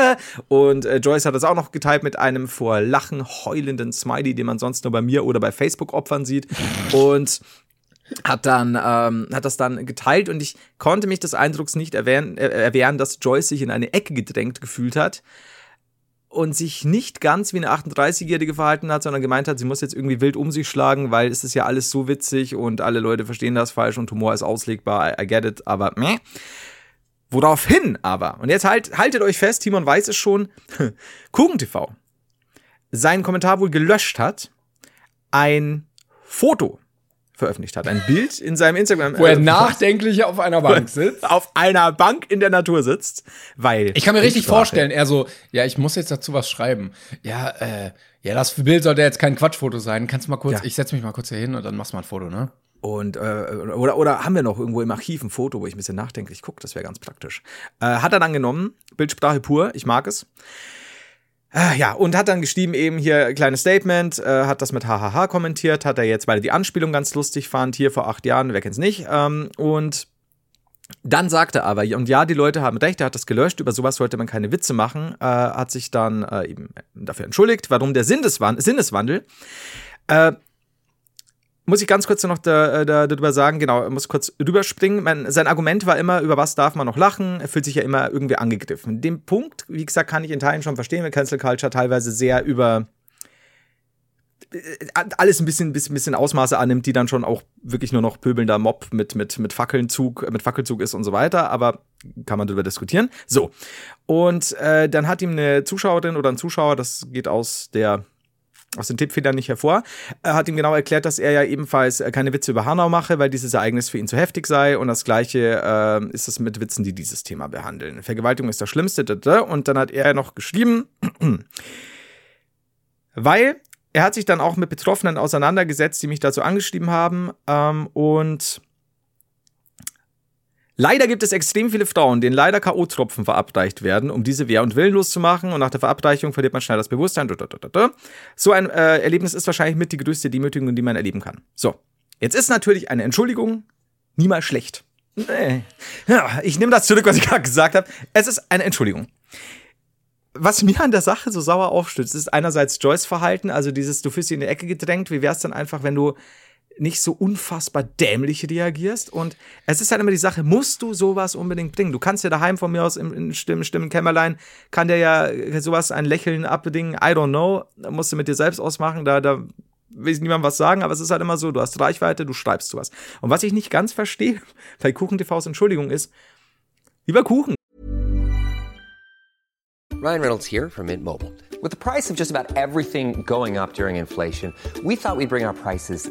Und äh, Joyce hat das auch noch geteilt mit einem vor Lachen heulenden Smiley, den man sonst nur bei mir oder bei Facebook Opfern sieht. Und hat dann ähm, hat das dann geteilt und ich konnte mich des Eindrucks nicht erwehren, äh, erwehren, dass Joyce sich in eine Ecke gedrängt gefühlt hat und sich nicht ganz wie eine 38-Jährige verhalten hat, sondern gemeint hat, sie muss jetzt irgendwie wild um sich schlagen, weil es ist ja alles so witzig und alle Leute verstehen das falsch und Humor ist auslegbar, I, I get it, aber meh. Woraufhin aber, und jetzt halt, haltet euch fest, Timon weiß es schon, KuchenTV seinen Kommentar wohl gelöscht hat, ein Foto veröffentlicht hat, ein Bild in seinem Instagram. Wo er äh, nachdenklich auf einer Bank sitzt. auf einer Bank in der Natur sitzt, weil Ich kann mir richtig Sprache. vorstellen, er so, ja, ich muss jetzt dazu was schreiben. Ja, äh, ja, das Bild sollte jetzt kein Quatschfoto sein. Kannst du mal kurz, Ja. ich setze mich mal kurz hier hin und dann machst du mal ein Foto, ne? Und äh, oder, oder haben wir noch irgendwo im Archiv ein Foto, wo ich ein bisschen nachdenklich gucke, das wäre ganz praktisch. Äh, hat er dann genommen, Bildsprache pur, ich mag es. Äh, ja, und hat dann geschrieben, eben hier kleines Statement, äh, hat das mit hahaha kommentiert, hat er jetzt, weil er die Anspielung ganz lustig fand, hier vor acht Jahren, wer kennt's nicht. Ähm, und dann sagte er aber, und ja, die Leute haben recht, er hat das gelöscht, über sowas sollte man keine Witze machen, äh, hat sich dann äh, eben dafür entschuldigt, warum der Sinneswandel, Sinneswandel äh, muss ich ganz kurz noch da, da, darüber sagen, genau, muss kurz rüberspringen. Mein, sein Argument war immer, über was darf man noch lachen? Er fühlt sich ja immer irgendwie angegriffen. Den Punkt, wie gesagt, kann ich in Teilen schon verstehen, wenn Cancel Culture teilweise sehr über äh, alles ein bisschen, bisschen, bisschen Ausmaße annimmt, die dann schon auch wirklich nur noch pöbelnder Mob mit, mit, mit Fackelzug, mit Fackelzug ist und so weiter, aber kann man darüber diskutieren. So. Und äh, dann hat ihm eine Zuschauerin oder ein Zuschauer, das geht aus der aus den Tippfedern nicht hervor. Er hat ihm genau erklärt, dass er ja ebenfalls äh, keine Witze über Hanau mache, weil dieses Ereignis für ihn zu heftig sei. Und das Gleiche äh, ist es mit Witzen, die dieses Thema behandeln. Vergewaltigung ist das Schlimmste. Und dann hat er noch geschrieben, weil er hat sich dann auch mit Betroffenen auseinandergesetzt, die mich dazu angeschrieben haben. Ähm, und Leider gibt es extrem viele Frauen, denen leider K.O.-Tropfen verabreicht werden, um diese wehr- und willenlos zu machen. Und nach der Verabreichung verliert man schnell das Bewusstsein. So ein äh, Erlebnis ist wahrscheinlich mit die größte Demütigung, die man erleben kann. So, jetzt ist natürlich eine Entschuldigung niemals schlecht. Nee. Ja, ich nehme das zurück, was ich gerade gesagt habe. Es ist eine Entschuldigung. Was mir an der Sache so sauer aufstützt, ist einerseits Joyce Verhalten, also dieses, du fühlst sie in die Ecke gedrängt. Wie wär's dann einfach, wenn du nicht so unfassbar dämlich reagierst. Und es ist halt immer die Sache, musst du sowas unbedingt bringen? Du kannst ja daheim von mir aus im, im stimmen, stimmen Kämmerlein, kann der ja sowas ein Lächeln abbedingen. I don't know. Da musst du mit dir selbst ausmachen. Da, da will ich niemandem was sagen, aber es ist halt immer so, du hast Reichweite, du schreibst sowas. Und was ich nicht ganz verstehe bei Kuchen TVs Entschuldigung ist, lieber Kuchen. Ryan Reynolds here from Mint Mobile. With the price of just about everything going up during inflation, we thought we'd bring our prices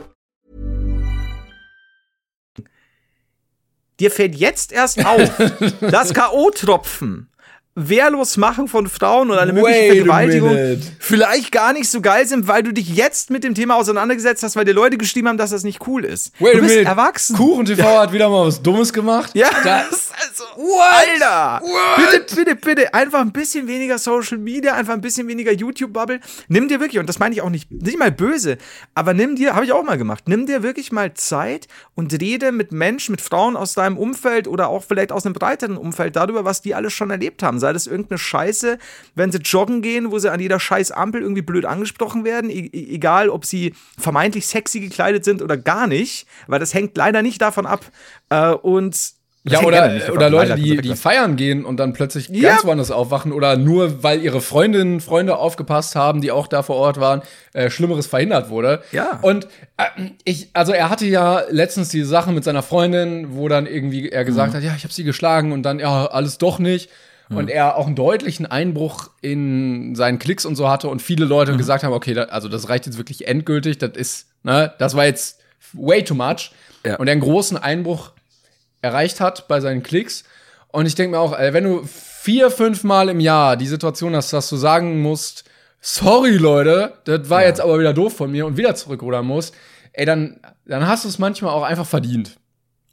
Dir fällt jetzt erst auf, dass K.O.-Tropfen wehrlos machen von Frauen oder eine mögliche Vergewaltigung vielleicht gar nicht so geil sind, weil du dich jetzt mit dem Thema auseinandergesetzt hast, weil dir Leute geschrieben haben, dass das nicht cool ist. Wait du bist minute. erwachsen. Kuchen TV hat wieder mal was Dummes gemacht. Ja, Da, das also, Alter, bitte, bitte, bitte, einfach ein bisschen weniger Social Media, einfach ein bisschen weniger YouTube-Bubble. Nimm dir wirklich, und das meine ich auch nicht, nicht mal böse, aber nimm dir, habe ich auch mal gemacht, nimm dir wirklich mal Zeit und rede mit Menschen, mit Frauen aus deinem Umfeld oder auch vielleicht aus einem breiteren Umfeld darüber, was die alles schon erlebt haben. Sei das irgendeine Scheiße, wenn sie joggen gehen, wo sie an jeder scheiß Ampel irgendwie blöd angesprochen werden, e egal ob sie vermeintlich sexy gekleidet sind oder gar nicht, weil das hängt leider nicht davon ab. Äh, und ja, oder, oder Leute, die, die feiern gehen und dann plötzlich Ja. ganz woanders aufwachen oder nur weil ihre Freundinnen, Freunde aufgepasst haben, die auch da vor Ort waren, äh, Schlimmeres verhindert wurde. Ja. Und äh, ich, also er hatte ja letztens die Sache mit seiner Freundin, wo dann irgendwie er Mhm. gesagt hat, ja, ich habe sie geschlagen und dann, ja, alles doch nicht. Mhm. Und er auch einen deutlichen Einbruch in seinen Klicks und so hatte und viele Mhm. Leute gesagt haben, okay, da, also das reicht jetzt wirklich endgültig, das ist, ne, das war jetzt way too much. Ja. Und er einen großen Einbruch erreicht hat bei seinen Klicks. Und ich denke mir auch, ey, wenn du vier, fünf Mal im Jahr die Situation hast, dass du sagen musst, sorry Leute, das war jetzt aber wieder doof von mir und wieder zurückrudern musst, ey, dann, dann hast du es manchmal auch einfach verdient.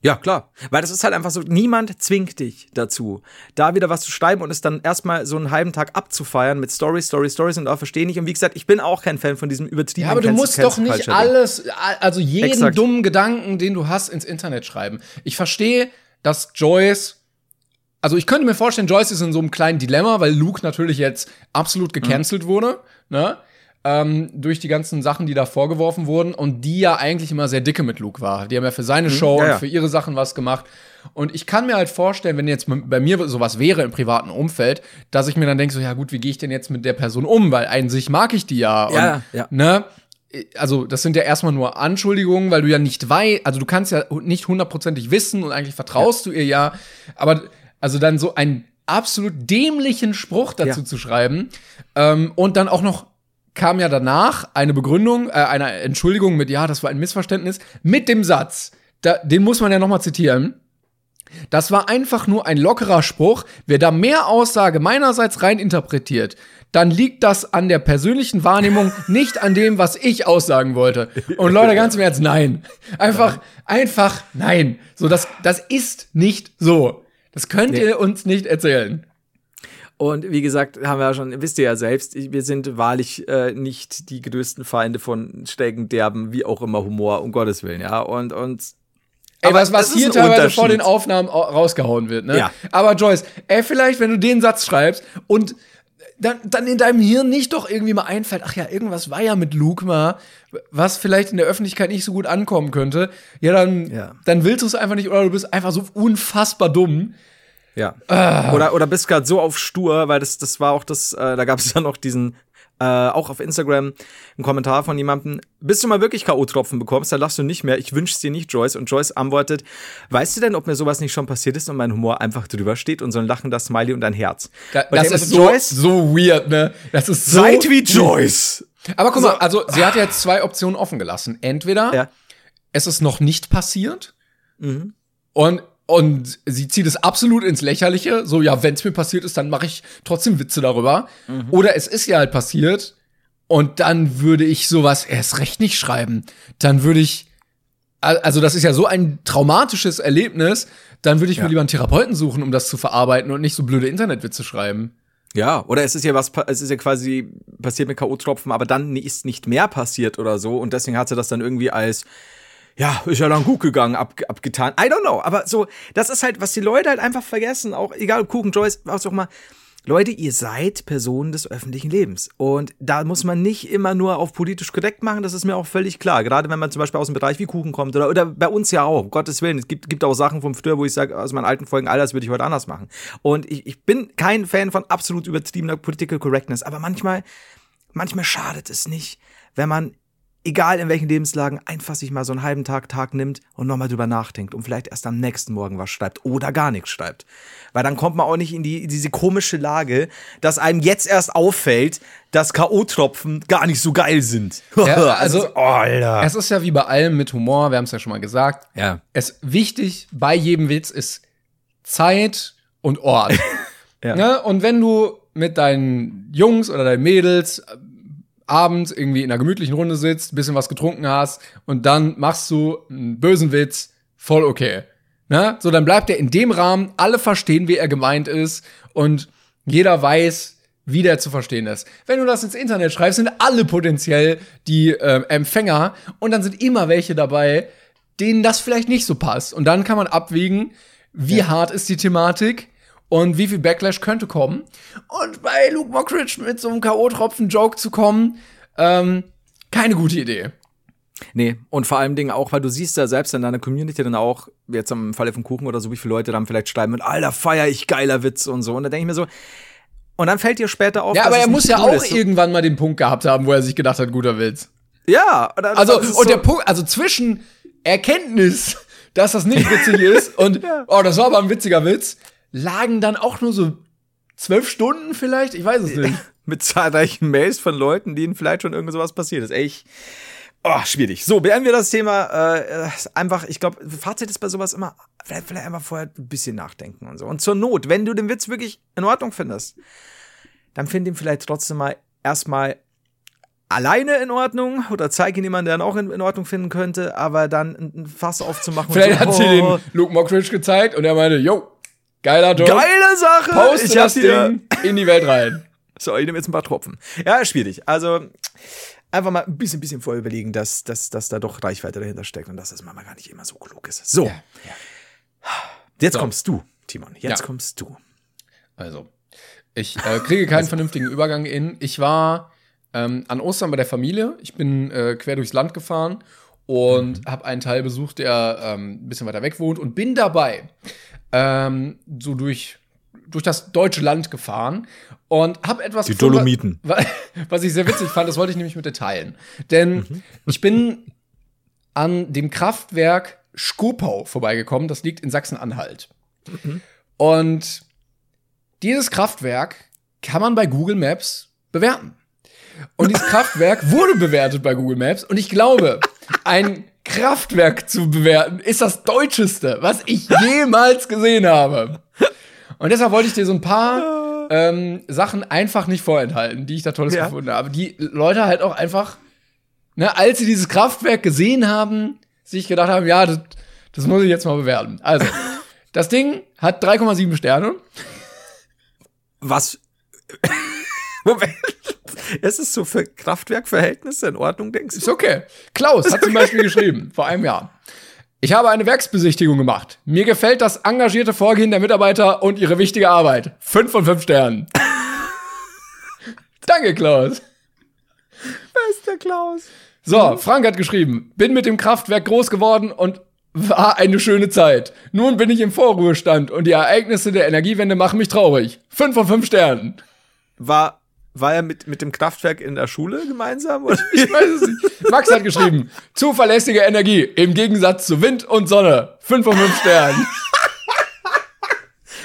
Ja, klar. Weil das ist halt einfach so, niemand zwingt dich dazu, da wieder was zu schreiben und es dann erstmal so einen halben Tag abzufeiern mit Stories, Stories, Stories und auch verstehe nicht. Und wie gesagt, ich bin auch kein Fan von diesem übertriebenen Ja, aber du Cancel- musst doch nicht Culture alles, also jeden Exakt. dummen Gedanken, den du hast, ins Internet schreiben. Ich verstehe, dass Joyce, also ich könnte mir vorstellen, Joyce ist in so einem kleinen Dilemma, weil Luke natürlich jetzt absolut gecancelt wurde, ne? Ähm, durch die ganzen Sachen, die da vorgeworfen wurden und die ja eigentlich immer sehr dicke mit Luke war. Die haben ja für seine Show Mhm. ja, ja. und für ihre Sachen was gemacht. Und ich kann mir halt vorstellen, wenn jetzt bei mir sowas wäre im privaten Umfeld, dass ich mir dann denke, so, ja gut, wie gehe ich denn jetzt mit der Person um? Weil an sich mag ich die ja. Ja, und, ja. Ne? Also, das sind ja erstmal nur Anschuldigungen, weil du ja nicht weißt, also du kannst ja nicht hundertprozentig wissen und eigentlich vertraust du ihr ja. Aber, also dann so einen absolut dämlichen Spruch dazu Ja. zu schreiben ähm, und dann auch noch kam ja danach eine Begründung, äh, eine Entschuldigung mit, ja, das war ein Missverständnis, mit dem Satz, da, den muss man ja noch mal zitieren. Das war einfach nur ein lockerer Spruch. Wer da mehr Aussage meinerseits rein interpretiert, dann liegt das an der persönlichen Wahrnehmung, nicht an dem, was ich aussagen wollte. Und Leute, ganz im Ernst, nein. Einfach, einfach nein. So, das, das ist nicht so. Das könnt ihr uns nicht erzählen. Und wie gesagt, haben wir ja schon, wisst ihr ja selbst, wir sind wahrlich äh, nicht die größten Feinde von Stegen, Derben, wie auch immer Humor, um Gottes Willen, ja. Und, und Ey, was, was hier teilweise vor den Aufnahmen au- rausgehauen wird, ne? Ja. Aber Joyce, ey, vielleicht, wenn du den Satz schreibst und dann, dann in deinem Hirn nicht doch irgendwie mal einfällt, ach ja, irgendwas war ja mit Luke mal, was vielleicht in der Öffentlichkeit nicht so gut ankommen könnte, ja, dann, Ja. dann willst du es einfach nicht oder du bist einfach so unfassbar dumm. Ja. Ah. Oder, oder bist gerade so auf stur, weil das, das war auch das, äh, da gab es ja noch diesen äh, auch auf Instagram ein Kommentar von jemandem, bis du mal wirklich K.O.-Tropfen bekommst, dann lachst du nicht mehr, ich wünsch's dir nicht, Joyce. Und Joyce antwortet, weißt du denn, ob mir sowas nicht schon passiert ist und mein Humor einfach drüber steht und so ein Lachen, das Smiley und ein Herz. Da, das ist so, so weird, ne? Das ist so. Seid wie Joyce! Aber guck mal, So. also sie hat jetzt zwei Optionen offen gelassen. Entweder Ja. es ist noch nicht passiert Mhm. und und sie zieht es absolut ins Lächerliche. So, ja, wenn es mir passiert ist, dann mache ich trotzdem Witze darüber. Mhm. Oder es ist ja halt passiert und dann würde ich sowas erst recht nicht schreiben. Dann würde ich, al- also das ist ja so ein traumatisches Erlebnis, dann würde ich Ja. mir lieber einen Therapeuten suchen, um das zu verarbeiten und nicht so blöde Internetwitze schreiben. Ja, oder es ist ja was, es ist ja quasi passiert mit K.O.-Tropfen, aber dann ist nicht mehr passiert oder so und deswegen hat sie das dann irgendwie als, ja, ist ja dann gut gegangen, ab, abgetan. I don't know, aber so, das ist halt, was die Leute halt einfach vergessen, auch egal, Kuchen, Joyce, was auch mal. Leute, ihr seid Personen des öffentlichen Lebens. Und da muss man nicht immer nur auf politisch korrekt machen, das ist mir auch völlig klar. Gerade wenn man zum Beispiel aus dem Bereich wie Kuchen kommt oder, oder bei uns ja auch, um Gottes Willen. Es gibt, gibt auch Sachen vom früher, wo ich sage, aus meinen alten Folgen, all das würde ich heute anders machen. Und ich, ich bin kein Fan von absolut übertriebener Political Correctness, aber manchmal, manchmal schadet es nicht, wenn man, egal in welchen Lebenslagen, einfach sich mal so einen halben Tag, Tag nimmt und nochmal drüber nachdenkt und vielleicht erst am nächsten Morgen was schreibt oder gar nichts schreibt. Weil dann kommt man auch nicht in, die, diese komische Lage, dass einem jetzt erst auffällt, dass K.O.-Tropfen gar nicht so geil sind. Ja, also, oh, Alter. Es ist ja wie bei allem mit Humor, wir haben es ja schon mal gesagt. Ja. Es wichtig bei jedem Witz ist Zeit und Ort. Ja. Ne? Und wenn du mit deinen Jungs oder deinen Mädels abends irgendwie in einer gemütlichen Runde sitzt, bisschen was getrunken hast und dann machst du einen bösen Witz, voll okay. Ne? So, dann bleibt er in dem Rahmen, alle verstehen, wie er gemeint ist und jeder weiß, wie der zu verstehen ist. Wenn du das ins Internet schreibst, sind alle potenziell die äh, Empfänger und dann sind immer welche dabei, denen das vielleicht nicht so passt. Und dann kann man abwägen, wie hart ist die Thematik und wie viel Backlash könnte kommen. Und bei Luke Mockridge mit so einem K.O.-Tropfen-Joke zu kommen, ähm, keine gute Idee. Nee, und vor allem Dingen auch, weil du siehst ja selbst in deiner Community dann auch, jetzt im Falle von Kuchen oder so, wie viele Leute dann vielleicht schreiben und Alter, feier ich geiler Witz und so. Und da denke ich mir so, und dann fällt dir später auf, Ja, aber er muss ja auch ist. Irgendwann mal den Punkt gehabt haben, wo er sich gedacht hat, guter Witz. Ja, und dann- Also, und so- der Punkt, also zwischen Erkenntnis, dass das nicht witzig ist und, oh, das war aber ein witziger Witz, lagen dann auch nur so zwölf Stunden vielleicht? Ich weiß es nicht. mit zahlreichen Mails von Leuten, denen vielleicht schon irgend sowas passiert ist. Echt. Oh, schwierig. So, beenden wir das Thema. Äh, einfach, ich glaube, Fazit ist bei sowas immer, vielleicht, vielleicht einfach vorher ein bisschen nachdenken und so. Und zur Not, wenn du den Witz wirklich in Ordnung findest, dann find ihn vielleicht trotzdem mal erstmal alleine in Ordnung oder zeig ihn jemandem, der ihn auch in, in Ordnung finden könnte, aber dann ein Fass aufzumachen Vielleicht und hat so, sie oh, den Luke Mockridge gezeigt und er meinte, yo, geiler Joke. geile Sache. Poste ich das Ding in die Welt rein. So, ich nehme jetzt ein paar Tropfen. Ja, schwierig. Also einfach mal ein bisschen, bisschen vorher überlegen, dass, dass, dass da doch Reichweite dahinter steckt und dass das Mama gar nicht immer so klug ist. So, jetzt So. kommst du, Timon. Jetzt Ja. kommst du. Also, ich äh, kriege keinen vernünftigen Übergang in. Ich war ähm, an Ostern bei der Familie. Ich bin äh, quer durchs Land gefahren und habe einen Teil besucht, der ähm, ein bisschen weiter weg wohnt und bin dabei ähm, so durch durch das deutsche Land gefahren und habe etwas Die gefunden, Dolomiten. wa- was ich sehr witzig fand, das wollte ich nämlich mit dir teilen. Denn ich bin an dem Kraftwerk Skopau vorbeigekommen, das liegt in Sachsen-Anhalt. Und dieses Kraftwerk kann man bei Google Maps bewerten. Und dieses Kraftwerk wurde bewertet bei Google Maps. Und ich glaube, ein Kraftwerk zu bewerten ist das Deutscheste, was ich jemals gesehen habe. Und deshalb wollte ich dir so ein paar ähm, Sachen einfach nicht vorenthalten, die ich da Tolles Ja. gefunden habe. Die Leute halt auch einfach, ne, als sie dieses Kraftwerk gesehen haben, sich gedacht haben, ja, das, das muss ich jetzt mal bewerten. Also, das Ding hat 3,7 Sterne. Was? Moment. Es ist so für Kraftwerkverhältnisse in Ordnung, denkst du? Ist okay. Klaus hat zum Beispiel geschrieben, vor einem Jahr. Ich habe eine Werksbesichtigung gemacht. Mir gefällt das engagierte Vorgehen der Mitarbeiter und ihre wichtige Arbeit. Fünf von fünf Sternen. Danke, Klaus. Bester Klaus. So, Frank hat geschrieben, bin mit dem Kraftwerk groß geworden und war eine schöne Zeit. Nun bin ich im Vorruhestand und die Ereignisse der Energiewende machen mich traurig. Fünf von fünf Sternen. War war er mit, mit dem Kraftwerk in der Schule gemeinsam? Oder? Ich weiß es nicht. Max hat geschrieben, zuverlässige Energie im Gegensatz zu Wind und Sonne. 5 von 5 Sternen.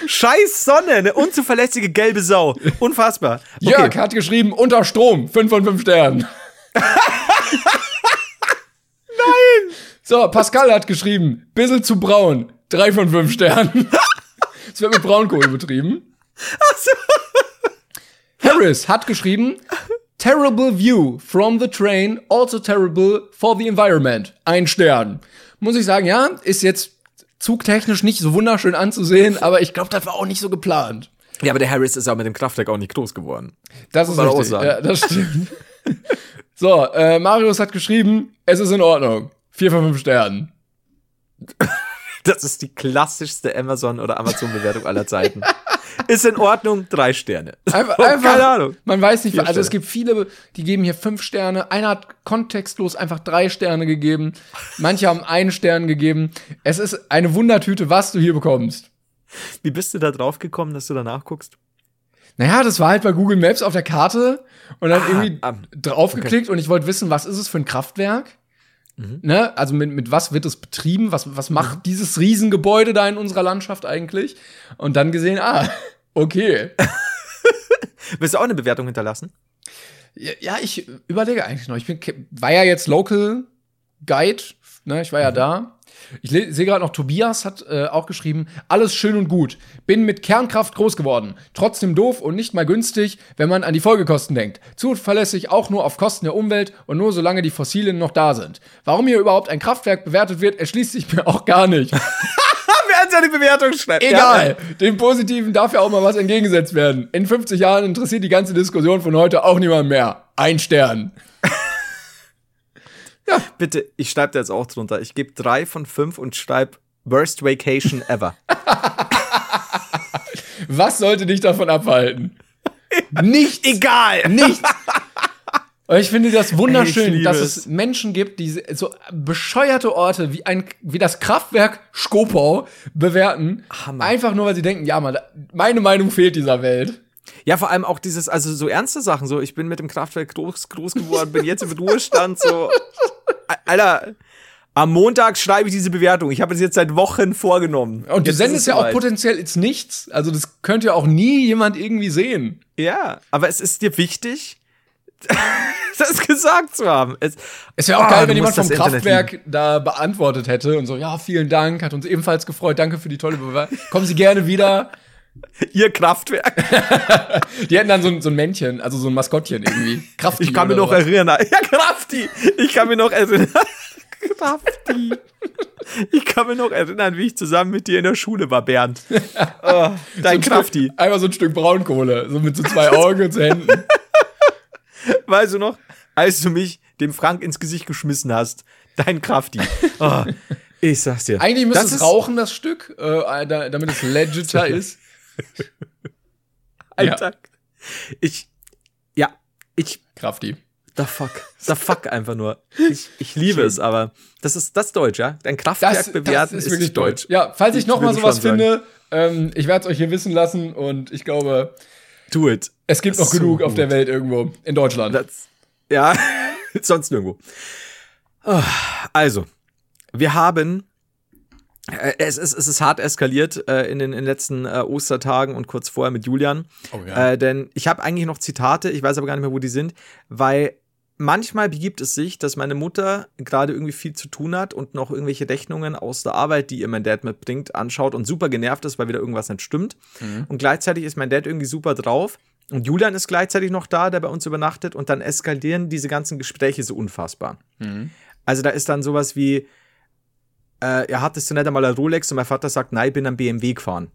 Scheiß Sonne, eine unzuverlässige gelbe Sau. Unfassbar. Okay. Jörg hat geschrieben, unter Strom. 5 von 5 Sternen. Nein! So, Pascal hat geschrieben, bissel zu braun. 3 von 5 Sternen. Es wird mit Braunkohle betrieben. Harris hat geschrieben, terrible view from the train, also terrible for the environment. Ein Stern. Muss ich sagen, ja, ist jetzt zugtechnisch nicht so wunderschön anzusehen, aber ich glaube, das war auch nicht so geplant. Ja, aber der Harris ist ja mit dem Kraftwerk auch nicht groß geworden. Das ist richtig. Ja, das stimmt. so, äh, Marius hat geschrieben, es ist in Ordnung. 4 von 5 Sternen. Das ist die klassischste Amazon- oder Amazon-Bewertung aller Zeiten. Ist in Ordnung, drei Sterne. Einfach, Oh, einfach, keine Ahnung. Man weiß nicht, Vier also es gibt viele, die geben hier fünf Sterne. Einer hat kontextlos einfach drei Sterne gegeben. Manche haben einen Stern gegeben. Es ist eine Wundertüte, was du hier bekommst. Wie bist du da drauf gekommen, dass du da nachguckst? Naja, das war halt bei Google Maps auf der Karte und dann irgendwie ah, draufgeklickt und ich wollte wissen, was ist es für ein Kraftwerk? Mhm. Ne? Also mit, mit was wird es betrieben? Was, was macht dieses Riesengebäude da in unserer Landschaft eigentlich? Und dann gesehen, ah, okay. Willst du auch eine Bewertung hinterlassen? Ja, ja, ich überlege eigentlich noch. Ich bin, war ja jetzt Local Guide, ne? Ich war ja da. Ich sehe gerade noch, Tobias hat äh, auch geschrieben, alles schön und gut. Bin mit Kernkraft groß geworden. Trotzdem doof und nicht mal günstig, wenn man an die Folgekosten denkt. Zuverlässig auch nur auf Kosten der Umwelt und nur solange die Fossilien noch da sind. Warum hier überhaupt ein Kraftwerk bewertet wird, erschließt sich mir auch gar nicht. Wer hat seine Bewertung schreibt? Egal. Dem Positiven darf ja auch mal was entgegengesetzt werden. In 50 Jahren interessiert die ganze Diskussion von heute auch niemand mehr. Ein Stern. Bitte, ich schreibe da jetzt auch drunter. Ich gebe drei von fünf und schreibe Worst Vacation ever. Was sollte dich davon abhalten? Nichts. Egal. Nichts. Ich finde das wunderschön, dass es. es Menschen gibt, die so bescheuerte Orte wie ein wie das Kraftwerk Skopau bewerten, Hammer. einfach nur weil sie denken, ja, Mann, meine Meinung fehlt dieser Welt. Ja, vor allem auch dieses, also so ernste Sachen, so ich bin mit dem Kraftwerk groß, groß geworden, bin jetzt im Ruhestand, so. Alter, am Montag schreibe ich diese Bewertung. Ich habe es jetzt seit Wochen vorgenommen. Und du sendest ja auch potenziell ins Nichts. Also das könnte ja auch nie jemand irgendwie sehen. Ja, aber es ist dir wichtig, das gesagt zu haben. Es, Es wäre auch Ah, geil, du wenn jemand vom Kraftwerk da beantwortet hätte und so, ja, vielen Dank, hat uns ebenfalls gefreut, danke für die tolle Bewertung. Kommen Sie gerne wieder. Ihr Kraftwerk. Die hätten dann so ein, so ein Männchen, also so ein Maskottchen irgendwie. Krafti Ich kann mir noch erinnern. Ja, Krafti. Ich kann mir noch erinnern. Krafti. Ich kann mir noch erinnern, wie ich zusammen mit dir in der Schule war, Bernd. Oh, dein So ein Krafti. Stück, einmal so ein Stück Braunkohle, so mit so zwei Augen und so Händen. Weißt du noch, als du mich dem Frank ins Gesicht geschmissen hast? Dein Krafti. Oh, ich sag's dir. Eigentlich müsste es rauchen, das Stück, äh, da, damit es legiter ist. Alter. Ich, ja, ich, Krafti. the fuck, the fuck einfach nur. Ich, ich liebe es, aber das ist das Deutsch, ja? Ein Kraftwerk Das, bewerten das ist wirklich deutsch. Ja, falls ich noch mal würde sowas finde, ähm, ich werde es euch hier wissen lassen und ich glaube, Do it. es gibt noch So genug auf gut. der Welt irgendwo in Deutschland. Das, ja, sonst nirgendwo. Ah, Also, wir haben. Äh, Es ist, es ist hart eskaliert äh, in, den, in den letzten äh, Ostertagen und kurz vorher mit Julian. Oh ja. äh, denn ich habe eigentlich noch Zitate, ich weiß aber gar nicht mehr, wo die sind, weil manchmal begibt es sich, dass meine Mutter gerade irgendwie viel zu tun hat und noch irgendwelche Rechnungen aus der Arbeit, die ihr mein Dad mitbringt, anschaut und super genervt ist, weil wieder irgendwas nicht stimmt. Und gleichzeitig ist mein Dad irgendwie super drauf. Und Julian ist gleichzeitig noch da, der bei uns übernachtet. Und dann eskalieren diese ganzen Gespräche so unfassbar. Also da ist dann sowas wie, äh, ja, hattest du nicht einmal ein Rolex? Und mein Vater sagt, nein, ich bin am BMW gefahren.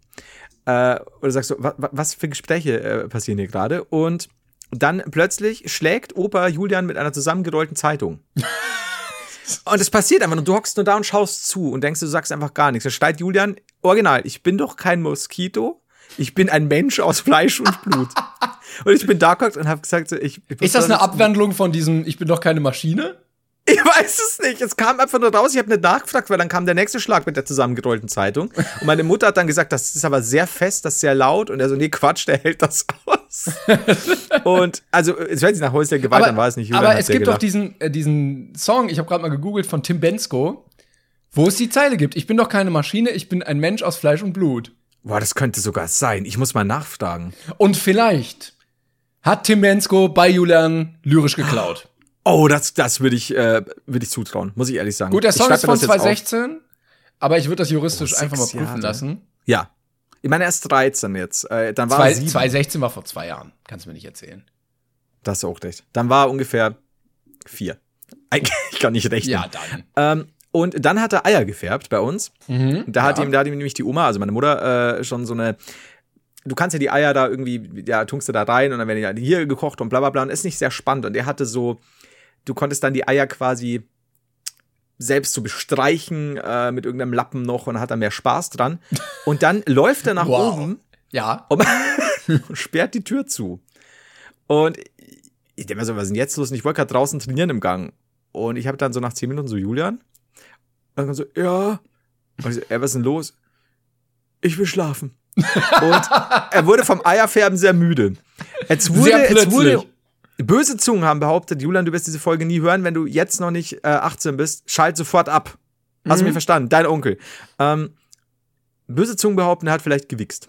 Äh, oder sagst du, wa, wa, was für Gespräche äh, passieren hier gerade? Und dann plötzlich schlägt Opa Julian mit einer zusammengerollten Zeitung. und es passiert einfach nur, du hockst nur da und schaust zu und denkst, du sagst einfach gar nichts. Da schreit Julian, original, ich bin doch kein Moskito, ich bin ein Mensch aus Fleisch und Blut. und ich bin da und habe gesagt, ich, ich ist das eine Abwandlung von diesem Ich bin doch keine Maschine? Ich weiß es nicht. Es kam einfach nur raus. Ich habe nicht nachgefragt, weil dann kam der nächste Schlag mit der zusammengerollten Zeitung. Und meine Mutter hat dann gesagt, das ist aber sehr fest, das ist sehr laut. Und er so, nee, Quatsch, der hält das aus. und also, es hört sich nach häuslicher Gewalt, dann war es nicht Julian, aber es gibt doch diesen, äh, diesen Song, ich habe gerade mal gegoogelt, von Tim Bensko, wo es die Zeile gibt. Ich bin doch keine Maschine, ich bin ein Mensch aus Fleisch und Blut. Boah, das könnte sogar sein. Ich muss mal nachfragen. Und vielleicht hat Tim Bensko bei Julian lyrisch geklaut. Oh, das, das würde ich, äh, würde ich zutrauen, muss ich ehrlich sagen. Gut, der Song ist von das jetzt auf. 2016, aber ich würde das juristisch Oh, einfach mal prüfen Jahre. lassen. Ja. Ich meine, er ist 13 jetzt. Äh, dann war Zwei, er sieben. 2016 war vor zwei Jahren. Kannst du mir nicht erzählen. Das ist auch recht. Dann war er ungefähr vier. Eigentlich- Ich kann nicht rechnen. Ja, dann. Ähm, und dann hat er Eier gefärbt bei uns. Mhm. Da hat Ja. ihm, da hat ihm nämlich die Oma, also meine Mutter, äh, schon so eine. Du kannst ja die Eier da irgendwie, ja, tunkst du da rein und dann werden die hier gekocht und bla bla bla. Und ist nicht sehr spannend. Und er hatte so, du konntest dann die Eier quasi selbst so bestreichen äh, mit irgendeinem Lappen noch und hat dann mehr Spaß dran. Und dann läuft er nach Wow. oben Ja. und sperrt die Tür zu. Und ich denke mir so, was ist denn jetzt los? Und ich wollte gerade draußen trainieren im Gang. Und ich habe dann so nach zehn Minuten so Julian. Und dann so, ja. Und ich so, ey, was ist denn los? Ich will schlafen. Und er wurde vom Eierfärben sehr müde. Jetzt wurde, Sehr jetzt wurde, plötzlich. Böse Zungen haben behauptet, Julian, du wirst diese Folge nie hören, wenn du jetzt noch nicht äh, 18 bist, schalt sofort ab. Hast du mich verstanden? Dein Onkel. Ähm, böse Zungen behaupten, er hat vielleicht gewichst.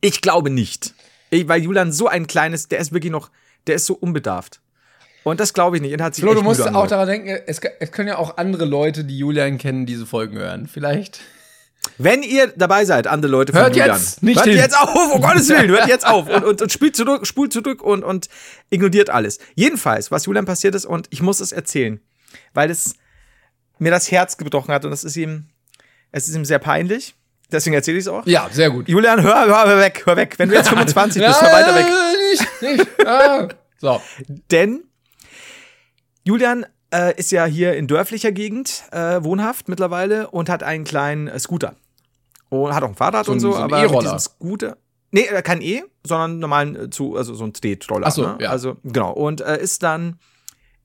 Ich glaube nicht. Ich, weil Julian so ein kleines, der ist wirklich noch, der ist so unbedarft. Und das glaube ich nicht. Er hat sich Flo, du musst auch daran denken, es, es können ja auch andere Leute, die Julian kennen, diese Folgen hören. Vielleicht. Wenn ihr dabei seid, andere Leute von Hört Julian, jetzt nicht hört hin. jetzt auf, um Gottes Willen, hört jetzt auf und, und, und spült zurück, spult zurück und, und ignoriert alles. Jedenfalls, was Julian passiert ist und ich muss es erzählen, weil es mir das Herz gebrochen hat und das ist ihm, es ist ihm sehr peinlich. Deswegen erzähle ich es auch. Ja, sehr gut. Julian, hör, hör, hör weg, hör weg. Wenn du jetzt 25 bist, hör weiter weg. Nicht, nicht. Ah. So. Denn Julian äh, ist ja hier in dörflicher Gegend äh, wohnhaft mittlerweile und hat einen kleinen äh, Scooter. Und hat auch ein Fahrrad So und so, so aber mit E-Roller. diesem Scooter. Nee, äh, kein E, sondern normalen äh, zu, also so ein Tretroller. Ach so, ne? ja. Also, genau. Und äh, ist dann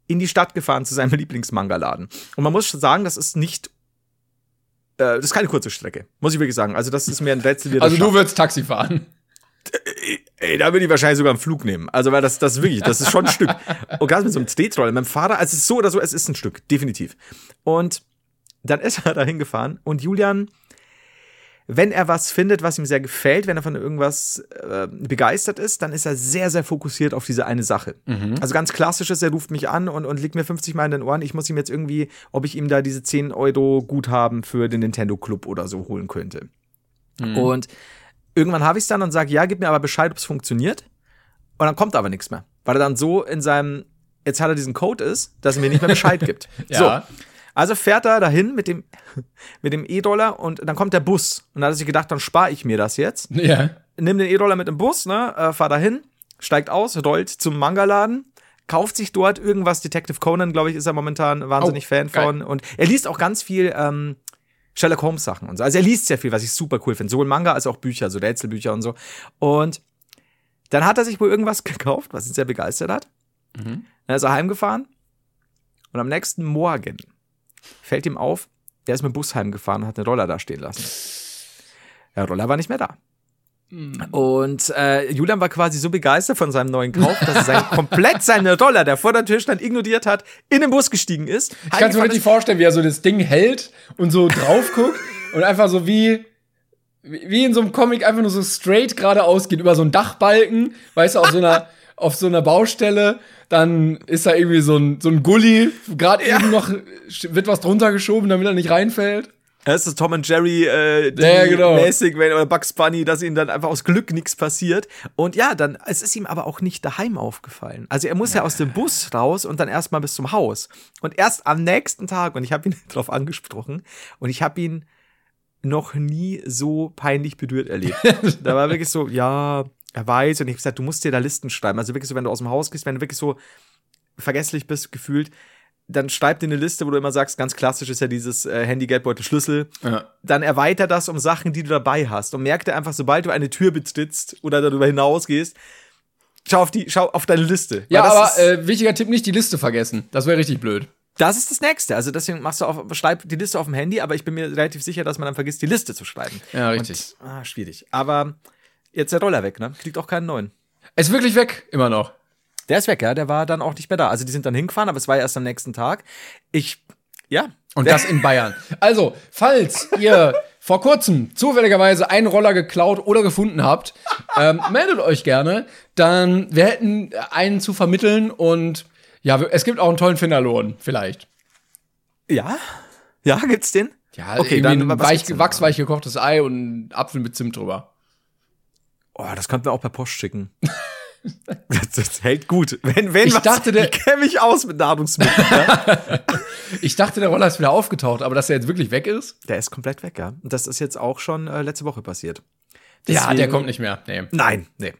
in die Stadt gefahren zu seinem Lieblingsmangaladen. Und man muss schon sagen, das ist nicht. Äh, das ist keine kurze Strecke, muss ich wirklich sagen. Also, das ist mir ein Rätsel, wie Also du würdest Taxi fahren. Ey, da würde ich wahrscheinlich sogar einen Flug nehmen. Also, weil das, das wirklich, das ist schon ein Stück. Und gerade mit so einem mit dem Fahrrad, also es ist so oder so, es ist ein Stück, definitiv. Und dann ist er da hingefahren und Julian, wenn er was findet, was ihm sehr gefällt, wenn er von irgendwas äh, begeistert ist, dann ist er sehr, sehr fokussiert auf diese eine Sache. Also ganz klassisch ist, er ruft mich an und, und legt mir 50 Mal in den Ohren, ich muss ihm jetzt irgendwie, ob ich ihm da diese 10 Euro Guthaben für den Nintendo Club oder so holen könnte. Und irgendwann habe ich es dann und sage, ja, gib mir aber Bescheid, ob es funktioniert. Und dann kommt aber nichts mehr. Weil er dann so in seinem, jetzt hat er diesen Code ist, dass er mir nicht mehr Bescheid gibt. Ja. So. Also fährt er dahin mit dem, mit dem E-Dollar und dann kommt der Bus. Und da hat er sich gedacht, dann spare ich mir das jetzt. Ja. Nimm den E-Dollar mit dem Bus, ne, äh, fahr dahin, steigt aus, rollt zum Mangaladen, kauft sich dort irgendwas. Detective Conan, glaube ich, ist er momentan wahnsinnig Oh, Fan geil. von. Und er liest auch ganz viel ähm, Sherlock Holmes Sachen und so. Also er liest sehr viel, was ich super cool finde. Sowohl Manga als auch Bücher, so Rätselbücher und so. Und dann hat er sich wohl irgendwas gekauft, was ihn sehr begeistert hat. Mhm. Dann ist er heimgefahren. Und am nächsten Morgen fällt ihm auf, der ist mit dem Bus heimgefahren und hat einen Roller da stehen lassen. Der Roller war nicht mehr da. Und äh, Julian war quasi so begeistert von seinem neuen Kauf, dass er sein, komplett seine Roller, der vor der Tür stand, ignoriert hat, in den Bus gestiegen ist. Ich kann mir richtig vorstellen, wie er so das Ding hält und so drauf guckt und einfach so wie, wie in so einem Comic einfach nur so straight geradeaus geht über so einen Dachbalken, weißt du, auf so einer, auf so einer Baustelle. Dann ist da irgendwie so ein, so ein Gully, gerade eben noch wird was drunter geschoben, damit er nicht reinfällt. Das ist Tom und Jerry äh, Ja, genau. mäßig, wenn, oder Bugs Bunny, dass ihm dann einfach aus Glück nichts passiert. Und ja, dann, es ist ihm aber auch nicht daheim aufgefallen. Also er muss ja, aus dem Bus raus und dann erstmal bis zum Haus. Und erst am nächsten Tag, und ich habe ihn darauf angesprochen, und ich habe ihn noch nie so peinlich berührt erlebt. da war wirklich so, ja, er weiß, und ich habe gesagt, du musst dir da Listen schreiben. Also wirklich so, wenn du aus dem Haus gehst, wenn du wirklich so vergesslich bist, gefühlt, dann schreib dir eine Liste, wo du immer sagst, ganz klassisch ist ja dieses äh, Handy, Geldbeutel, Schlüssel. Ja. Dann erweiter das um Sachen, die du dabei hast. Und merk dir einfach, sobald du eine Tür betrittst oder darüber hinausgehst, schau auf, die, schau auf deine Liste. Ja, aber äh, wichtiger Tipp, nicht die Liste vergessen. Das wäre richtig blöd. das ist das Nächste. Also deswegen machst du auf, schreib die Liste auf dem Handy, aber ich bin mir relativ sicher, dass man dann vergisst, die Liste zu schreiben. Ja, richtig. Und, ah, schwierig. Aber jetzt der Roller weg, ne? Kriegt auch keinen neuen. Ist wirklich weg, immer noch. Der ist weg, ja. Der war dann auch nicht mehr da. Also die sind dann hingefahren, aber es war ja erst am nächsten Tag. Ich, ja. Und das in Bayern. Also, falls ihr vor kurzem zufälligerweise einen Roller geklaut oder gefunden habt, ähm, meldet euch gerne. Dann, wir hätten einen zu vermitteln und ja, es gibt auch einen tollen Finderlohn, vielleicht. Ja? Ja, gibt's den? Ja, Okay, dann, weich, wachsweich gekochtes Ei und Apfel mit Zimt drüber. Oh, das könnten wir auch per Post schicken. das, das hält gut. Wenn, wenn Ich was, dachte, der- ich kenne mich aus mit Nahrungsmitteln. ja. Ich dachte, der Roller ist wieder aufgetaucht, aber dass er jetzt wirklich weg ist? Der ist komplett weg, ja. Und das ist jetzt auch schon äh, letzte Woche passiert. Ja, der Deswegen- kommt nicht mehr. Nee. Nein, nee.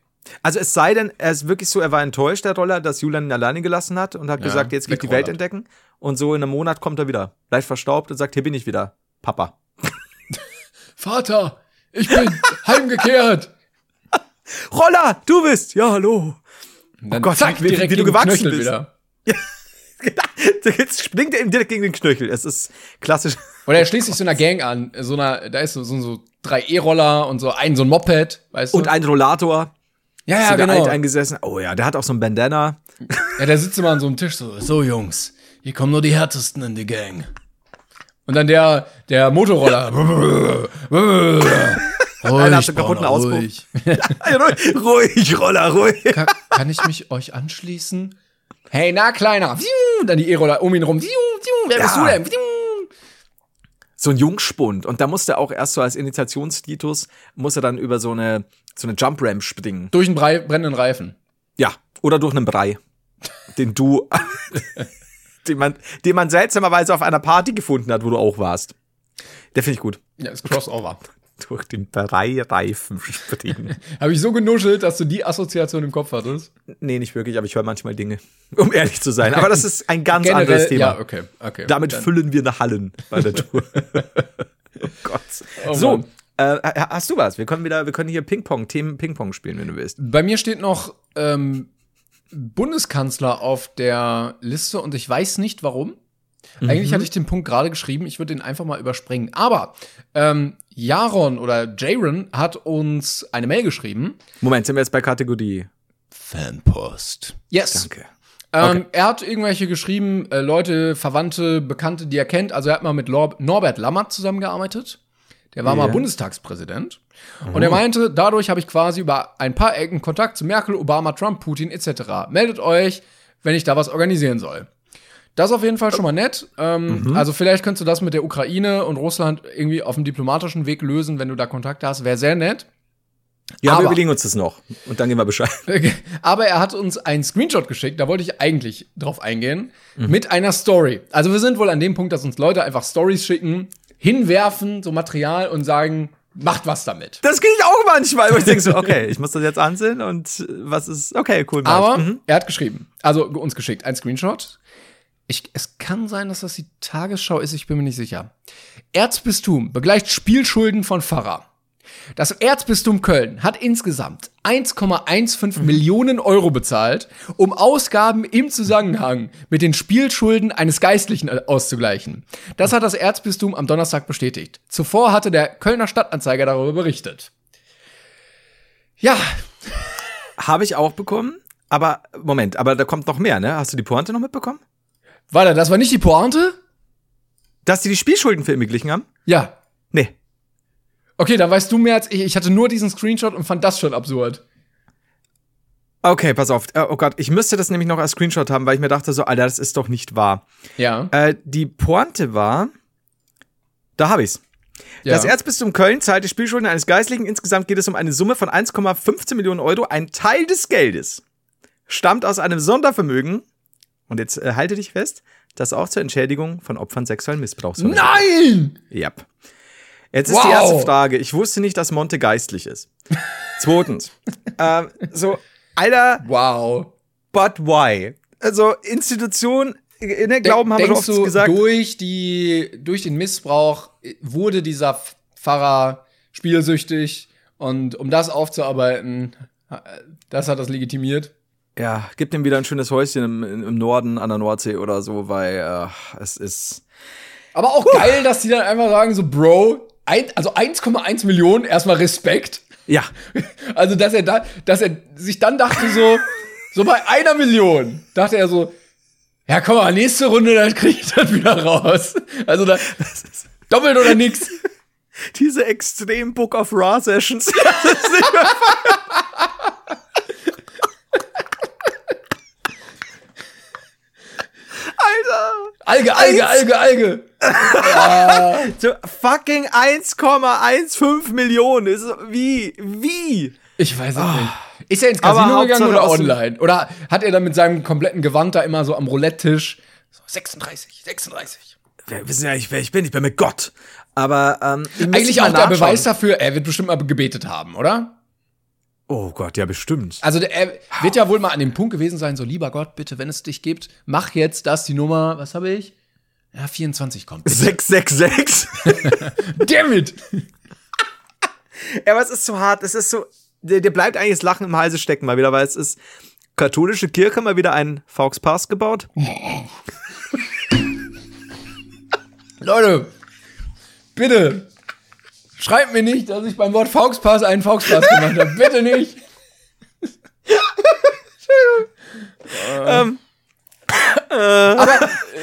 Also es sei denn, er ist wirklich so, er war enttäuscht, der Roller, dass Julian ihn alleine gelassen hat und hat Ja, gesagt, jetzt geht die Welt entdecken. Und so in einem Monat kommt er wieder. Leicht verstaubt und sagt, hier bin ich wieder. Papa. Vater, ich bin heimgekehrt. Roller, du bist! Ja, hallo. Dann Gott, zack, wie- direkt wie du gewachsen Knöchel bist. wieder. Jetzt springt er ihm direkt gegen den Knöchel. Es ist klassisch. Oder er schließt sich so einer Gang an. So einer, da ist so, so, so drei E-Roller und so ein, so ein Moped, weißt du? Und ein Rollator. ja, ja, genau. alt eingesessen. Oh ja, der hat auch so ein Bandana. Ja, der sitzt immer an so einem Tisch so, so Jungs, hier kommen nur die härtesten in die Gang. Und dann der, der Motorroller. Einer hat einen kaputten Brauner, Auspuff. ruhig. ruhig, Roller, ruhig. Kann, kann ich mich euch anschließen? Hey, na, Kleiner. Dann die E-Roller um ihn rum. Wer bist Ja. du denn? So ein Jungspund. Und da musste er auch erst so als Initiationslitus, muss er dann über so eine, so eine Jump Ramp springen. Durch einen Brei brennenden Reifen. Ja. Oder durch einen Brei. Den du, den man, den man seltsamerweise auf einer Party gefunden hat, wo du auch warst. Der finde ich gut. Ja, ist Crossover. Durch den Brei-Reifen springen. Habe ich so genuschelt, dass du die Assoziation im Kopf hattest? nee, nicht wirklich, aber ich höre manchmal Dinge. Um ehrlich zu sein. Aber das ist ein ganz anderes Thema. ja, okay, okay. Damit Dann- füllen wir eine Hallen bei der Tour. oh Gott. Oh so, äh, hast du was? Wir können wieder, wir können hier Ping-Pong, Themen Ping-Pong spielen, wenn du willst. Bei mir steht noch ähm, Bundeskanzler auf der Liste und ich weiß nicht warum. Eigentlich hatte ich den Punkt gerade geschrieben, ich würde den einfach mal überspringen. Aber ähm, Jaron oder Jaron hat uns eine Mail geschrieben. Moment, sind wir jetzt bei Kategorie? Fanpost. Yes. Danke. Ähm, Er hat irgendwelche geschrieben, äh, Leute, Verwandte, Bekannte, die er kennt. Also er hat mal mit Lor Norbert Lammert zusammengearbeitet. Der war mal Ja. Bundestagspräsident. Und er meinte, dadurch habe ich quasi über ein paar Ecken Kontakt zu Merkel, Obama, Trump, Putin etc. Meldet euch, wenn ich da was organisieren soll. Das ist auf jeden Fall schon mal nett. Ähm, Also vielleicht könntest du das mit der Ukraine und Russland irgendwie auf dem diplomatischen Weg lösen, wenn du da Kontakte hast. Wäre sehr nett. Ja, Aber- wir überlegen uns das noch. Und dann gehen wir Bescheid. Aber er hat uns einen Screenshot geschickt, da wollte ich eigentlich drauf eingehen, mit einer Story. Also wir sind wohl an dem Punkt, dass uns Leute einfach Stories schicken, hinwerfen, so Material und sagen, macht was damit. Das ich auch manchmal, wo ich denke so, okay, ich muss das jetzt ansehen und was ist, okay, cool. Aber Mhm. er hat geschrieben, also uns geschickt, ein Screenshot. Ich, es kann sein, dass das die Tagesschau ist, ich bin mir nicht sicher. Erzbistum begleicht Spielschulden von Pfarrer. Das Erzbistum Köln hat insgesamt 1,15 Millionen Euro bezahlt, um Ausgaben im Zusammenhang mit den Spielschulden eines Geistlichen äh, auszugleichen. Das hat das Erzbistum am Donnerstag bestätigt. Zuvor hatte der Kölner Stadtanzeiger darüber berichtet. Ja, Habe ich auch bekommen. Aber, Moment, aber da kommt noch mehr, ne? Hast du die Pointe noch mitbekommen? Warte, das war nicht die Pointe? Dass die die Spielschulden für ihn beglichen haben? Ja. Nee. Okay, dann weißt du mehr als ich. Ich hatte nur diesen Screenshot und fand das schon absurd. Okay, pass auf. Äh, Oh Gott, ich müsste das nämlich noch als Screenshot haben, weil ich mir dachte so, Alter, das ist doch nicht wahr. Ja. Äh, die Pointe war, da habe ich's. ja. Das Erzbistum Köln zahlt die Spielschulden eines Geistlichen. Insgesamt geht es um eine Summe von 1,15 Millionen Euro. Ein Teil des Geldes stammt aus einem Sondervermögen. Und jetzt äh, halte dich fest, das auch zur Entschädigung von Opfern sexuellen Missbrauchs. Nein! wird. Yep. Jetzt ist Wow. die erste Frage. Ich wusste nicht, dass Monte geistlich ist. Zweitens. ähm, so, Alter, Wow. but why? Also, Institution, in der Glauben haben wir oft du, gesagt. durch, die, durch den Missbrauch wurde dieser Pfarrer spielsüchtig und um das aufzuarbeiten, das hat das legitimiert. Ja, gib dem wieder ein schönes Häuschen im, im Norden an der Nordsee oder so, weil äh, es ist. Aber auch geil, dass die dann einfach sagen, so, Bro, ein, also 1,1 Millionen, erstmal Respekt. Ja. Also, dass er da, dass er sich dann dachte so, so bei einer Million, dachte er so, ja, komm mal, nächste Runde, dann krieg ich das wieder raus. Also da, doppelt oder nix. Diese extrem Book of Raw Sessions. Alter! Alge, Alge, Alge, Alge. So fucking 1,15 Millionen. Ist, wie? Wie? Ich weiß es nicht. Ist er ins Casino gegangen oder online? Oder hat er dann mit seinem kompletten Gewand da immer so am Roulette-Tisch so 36, 36. Wir wissen ja nicht, wer ich bin. Ich bin mit Gott. Aber ähm, Eigentlich auch der. Beweis dafür, er wird bestimmt mal gebetet haben, oder? Oh Gott, ja, bestimmt. Also der, er wird ja wohl mal an dem Punkt gewesen sein, so lieber Gott, bitte, wenn es dich gibt, mach jetzt, dass die Nummer, was habe ich? Ja, 24 kommt. 666. Damn it! ja, aber es ist so hart. Es ist so. Der, der bleibt eigentlich das Lachen im Halse stecken mal wieder, weil es ist katholische Kirche mal wieder einen Faux Pass gebaut. Leute, bitte, schreibt mir nicht, dass ich beim Wort Fauxpass einen Fauxpass gemacht habe. Bitte nicht. Ähm, Aber,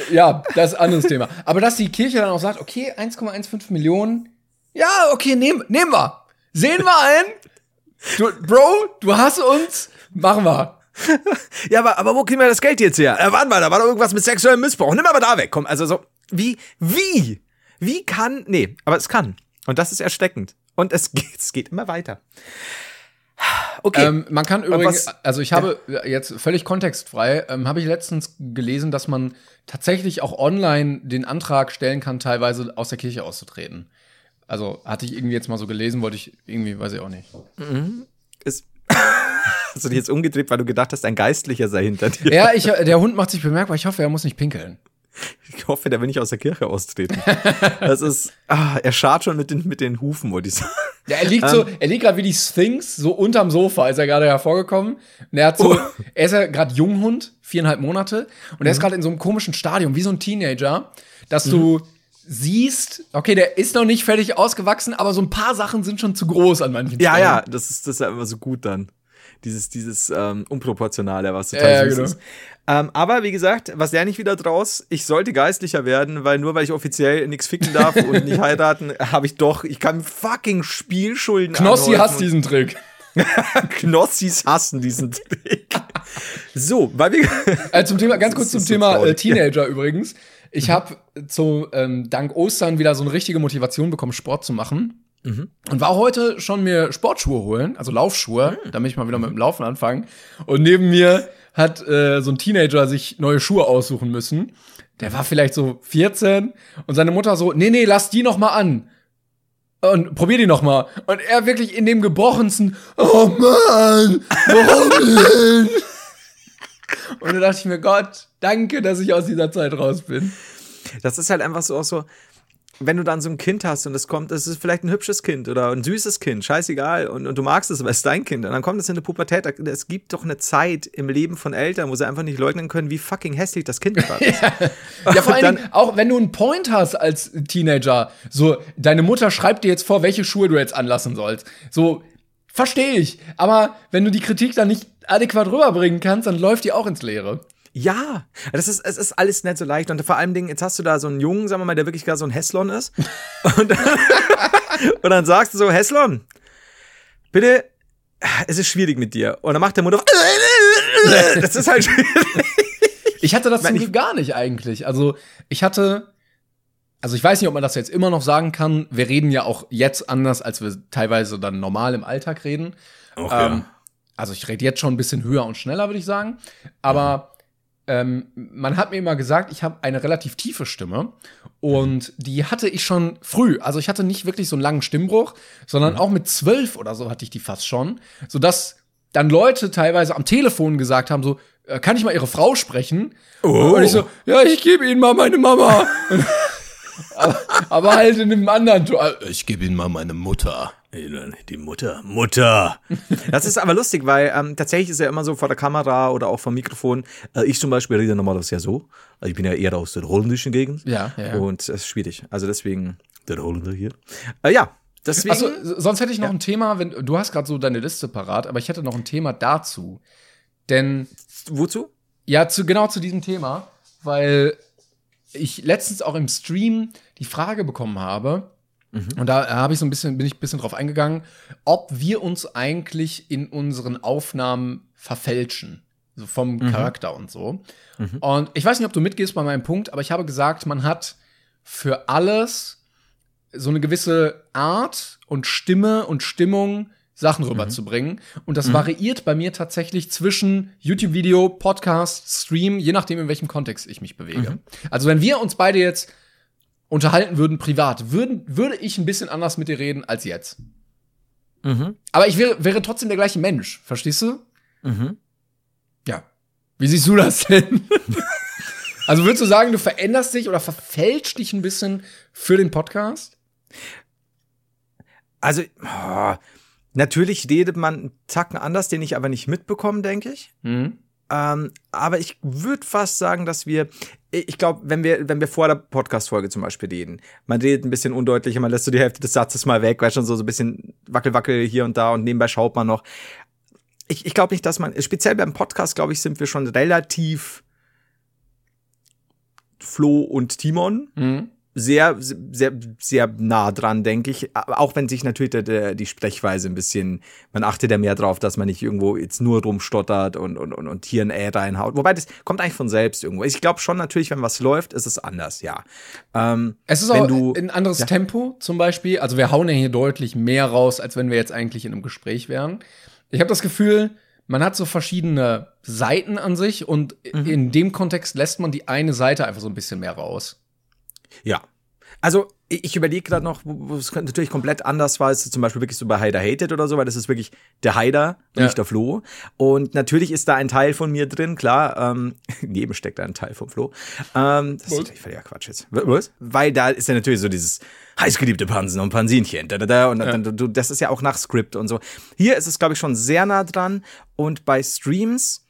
äh, ja, das ist ein anderes Thema. Aber dass die Kirche dann auch sagt, okay, 1,15 Millionen, ja, okay, nehmen, nehmen wir. Sehen wir ein. Du, Bro, du hast uns, machen wir. Ja, aber, aber wo kriegen wir das Geld jetzt her? Äh, warte mal, da war doch irgendwas mit sexuellem Missbrauch. Nimm aber da weg. Komm, also so, wie, wie? Wie kann, nee, aber es kann. Und das ist erschreckend. Und es geht, es geht immer weiter. Okay. Ähm, man kann übrigens, was- also ich habe jetzt völlig kontextfrei, ähm, habe ich letztens gelesen, dass man tatsächlich auch online den Antrag stellen kann, teilweise aus der Kirche auszutreten. Also hatte ich irgendwie jetzt mal so gelesen, wollte ich irgendwie, weiß ich auch nicht. ist, hast du dich jetzt umgedreht, weil du gedacht hast, ein Geistlicher sei hinter dir? Ja, ich, äh, der Hund macht sich bemerkbar, ich hoffe, er muss nicht pinkeln. Ich hoffe, der will nicht aus der Kirche austreten. Das ist, ah, er schart schon mit den, mit den Hufen, wollte ich sagen. Ja, er liegt so, er liegt gerade wie die Sphinx, so unterm Sofa, ist er gerade hervorgekommen. Und er hat so, er ist ja gerade Junghund, viereinhalb Monate, und er ist gerade in so einem komischen Stadium, wie so ein Teenager, dass du siehst, okay, der ist noch nicht fertig ausgewachsen, aber so ein paar Sachen sind schon zu groß an manchen Ja, Stellen. ja, das ist, das ist ja immer so gut dann. Dieses, dieses ähm, Unproportionale, was total Ja, ja, süß genau. ist. Ähm, aber wie gesagt, was lerne ich wieder draus? Ich sollte geistlicher werden, weil nur weil ich offiziell nichts ficken darf und nicht heiraten, habe ich doch, ich kann fucking Spielschulden Knossi hasst diesen Trick. Knossis hassen diesen Trick. so, weil wir. Äh, zum Thema, ganz kurz zum so Thema äh, traurig. Teenager übrigens. Ich habe zu ähm, dank Ostern wieder so eine richtige Motivation bekommen, Sport zu machen. Mhm. Und war heute schon mir Sportschuhe holen, also Laufschuhe, Mhm. damit ich mal wieder mit dem Laufen anfangen. Und neben mir hat äh, so ein Teenager sich neue Schuhe aussuchen müssen. Der war vielleicht so 14 und seine Mutter so, nee, nee, lass die noch mal an. Und probier die noch mal. Und er wirklich in dem gebrochensten, oh Mann, warum denn? Und da dachte ich mir, Gott, danke, dass ich aus dieser Zeit raus bin. Das ist halt einfach so auch so, wenn du dann so ein Kind hast und es kommt, es ist vielleicht ein hübsches Kind oder ein süßes Kind, scheißegal, und, und du magst es, aber es ist dein Kind. Und dann kommt es in eine Pubertät. Es gibt doch eine Zeit im Leben von Eltern, wo sie einfach nicht leugnen können, wie fucking hässlich das Kind gerade ist. Ja, vor allen dann- Dingen, auch wenn du einen Point hast als Teenager, so, deine Mutter schreibt dir jetzt vor, welche Schuhe du jetzt anlassen sollst. So, verstehe ich. Aber wenn du die Kritik dann nicht adäquat rüberbringen kannst, dann läuft die auch ins Leere. Ja, das ist, es ist alles nicht so leicht. Und vor allem Dingen, jetzt hast du da so einen Jungen, sagen wir mal, der wirklich gar so ein Heslon ist. Und, und dann sagst du so, Heslon, bitte, es ist schwierig mit dir. Und dann macht der Mutter, das ist halt schwierig. Ich hatte das zum Glück gar nicht eigentlich. Also, ich hatte, also ich weiß nicht, ob man das jetzt immer noch sagen kann. Wir reden ja auch jetzt anders, als wir teilweise dann normal im Alltag reden. ähm, also ich rede jetzt schon ein bisschen höher und schneller, würde ich sagen. Aber ähm, man hat mir immer gesagt, ich habe eine relativ tiefe Stimme. Und die hatte ich schon früh. Also ich hatte nicht wirklich so einen langen Stimmbruch, sondern auch mit zwölf oder so hatte ich die fast schon. Sodass dann Leute teilweise am Telefon gesagt haben, so, äh, kann ich mal ihre Frau sprechen? Und ich so, ja, ich gebe Ihnen mal meine Mama. aber, aber halt in einem anderen Ton. Ich gebe Ihnen mal meine Mutter. Die Mutter. Mutter. Das ist aber lustig, weil ähm, tatsächlich ist ja immer so vor der Kamera oder auch vom Mikrofon. Äh, ich zum Beispiel rede normalerweise ja so. Also ich bin ja eher aus der holländischen Gegend. Ja, ja, ja. Und es ist schwierig. Also deswegen der Holländer hier. Äh, ja, Deswegen, Achso, sonst hätte ich noch ein Thema, wenn du hast gerade so deine Liste parat, aber ich hätte noch ein Thema dazu. Denn wozu? ja, zu genau zu diesem Thema, weil ich letztens auch im Stream die Frage bekommen habe, und da habe ich so ein bisschen, bin ich ein bisschen drauf eingegangen, ob wir uns eigentlich in unseren Aufnahmen verfälschen. So vom Charakter und so. Und ich weiß nicht, ob du mitgehst bei meinem Punkt, aber ich habe gesagt, man hat für alles so eine gewisse Art und Stimme und Stimmung Sachen rüberzubringen. Und das variiert bei mir tatsächlich zwischen YouTube-Video, Podcast, Stream, je nachdem, in welchem Kontext ich mich bewege. Also wenn wir uns beide jetzt unterhalten würden privat, würden, würde ich ein bisschen anders mit dir reden als jetzt. Aber ich wäre, wäre trotzdem der gleiche Mensch, verstehst du? Ja. Wie siehst du das denn? also würdest du sagen, du veränderst dich oder verfälscht dich ein bisschen für den Podcast? Also, oh, natürlich redet man einen Tacken anders, den ich aber nicht mitbekomme, denke ich. Mhm. Ähm, aber ich würde fast sagen, dass wir, ich glaube, wenn wir, wenn wir vor der Podcast-Folge zum Beispiel reden, man redet ein bisschen undeutlicher, man lässt so die Hälfte des Satzes mal weg, weil schon so, so ein bisschen wackel-wackel hier und da und nebenbei schaut man noch. Ich, ich glaube nicht, dass man, speziell beim Podcast, glaube ich, sind wir schon relativ Flo und Timon. Mhm. Sehr, sehr, sehr nah dran, denke ich. Auch wenn sich natürlich der, der, die Sprechweise ein bisschen, man achtet ja mehr drauf, dass man nicht irgendwo jetzt nur rumstottert und, und, und, und hier ein Ä reinhaut. Wobei das kommt eigentlich von selbst irgendwo. Ich glaube schon natürlich, wenn was läuft, ist es anders, ja. Ähm, Es ist wenn auch du, ein anderes Tempo zum Beispiel. Also wir hauen ja hier deutlich mehr raus, als wenn wir jetzt eigentlich in einem Gespräch wären. Ich habe das Gefühl, man hat so verschiedene Seiten an sich und Mhm. in dem Kontext lässt man die eine Seite einfach so ein bisschen mehr raus. Ja. Also, ich überlege gerade noch, es natürlich komplett anders war, ist zum Beispiel wirklich so bei Heider Hated oder so, weil das ist wirklich der Heider, Ja. nicht der Flo. Und natürlich ist da ein Teil von mir drin, klar, ähm, neben steckt da ein Teil vom Flo. Ähm, das ist natürlich völliger Quatsch jetzt. Was? Weil da ist ja natürlich so dieses heißgeliebte Pansen und Pansinchen, da, da, da, und dann, du, das ist ja auch nach Skript und so. Hier ist es, glaube ich, schon sehr nah dran. Und bei Streams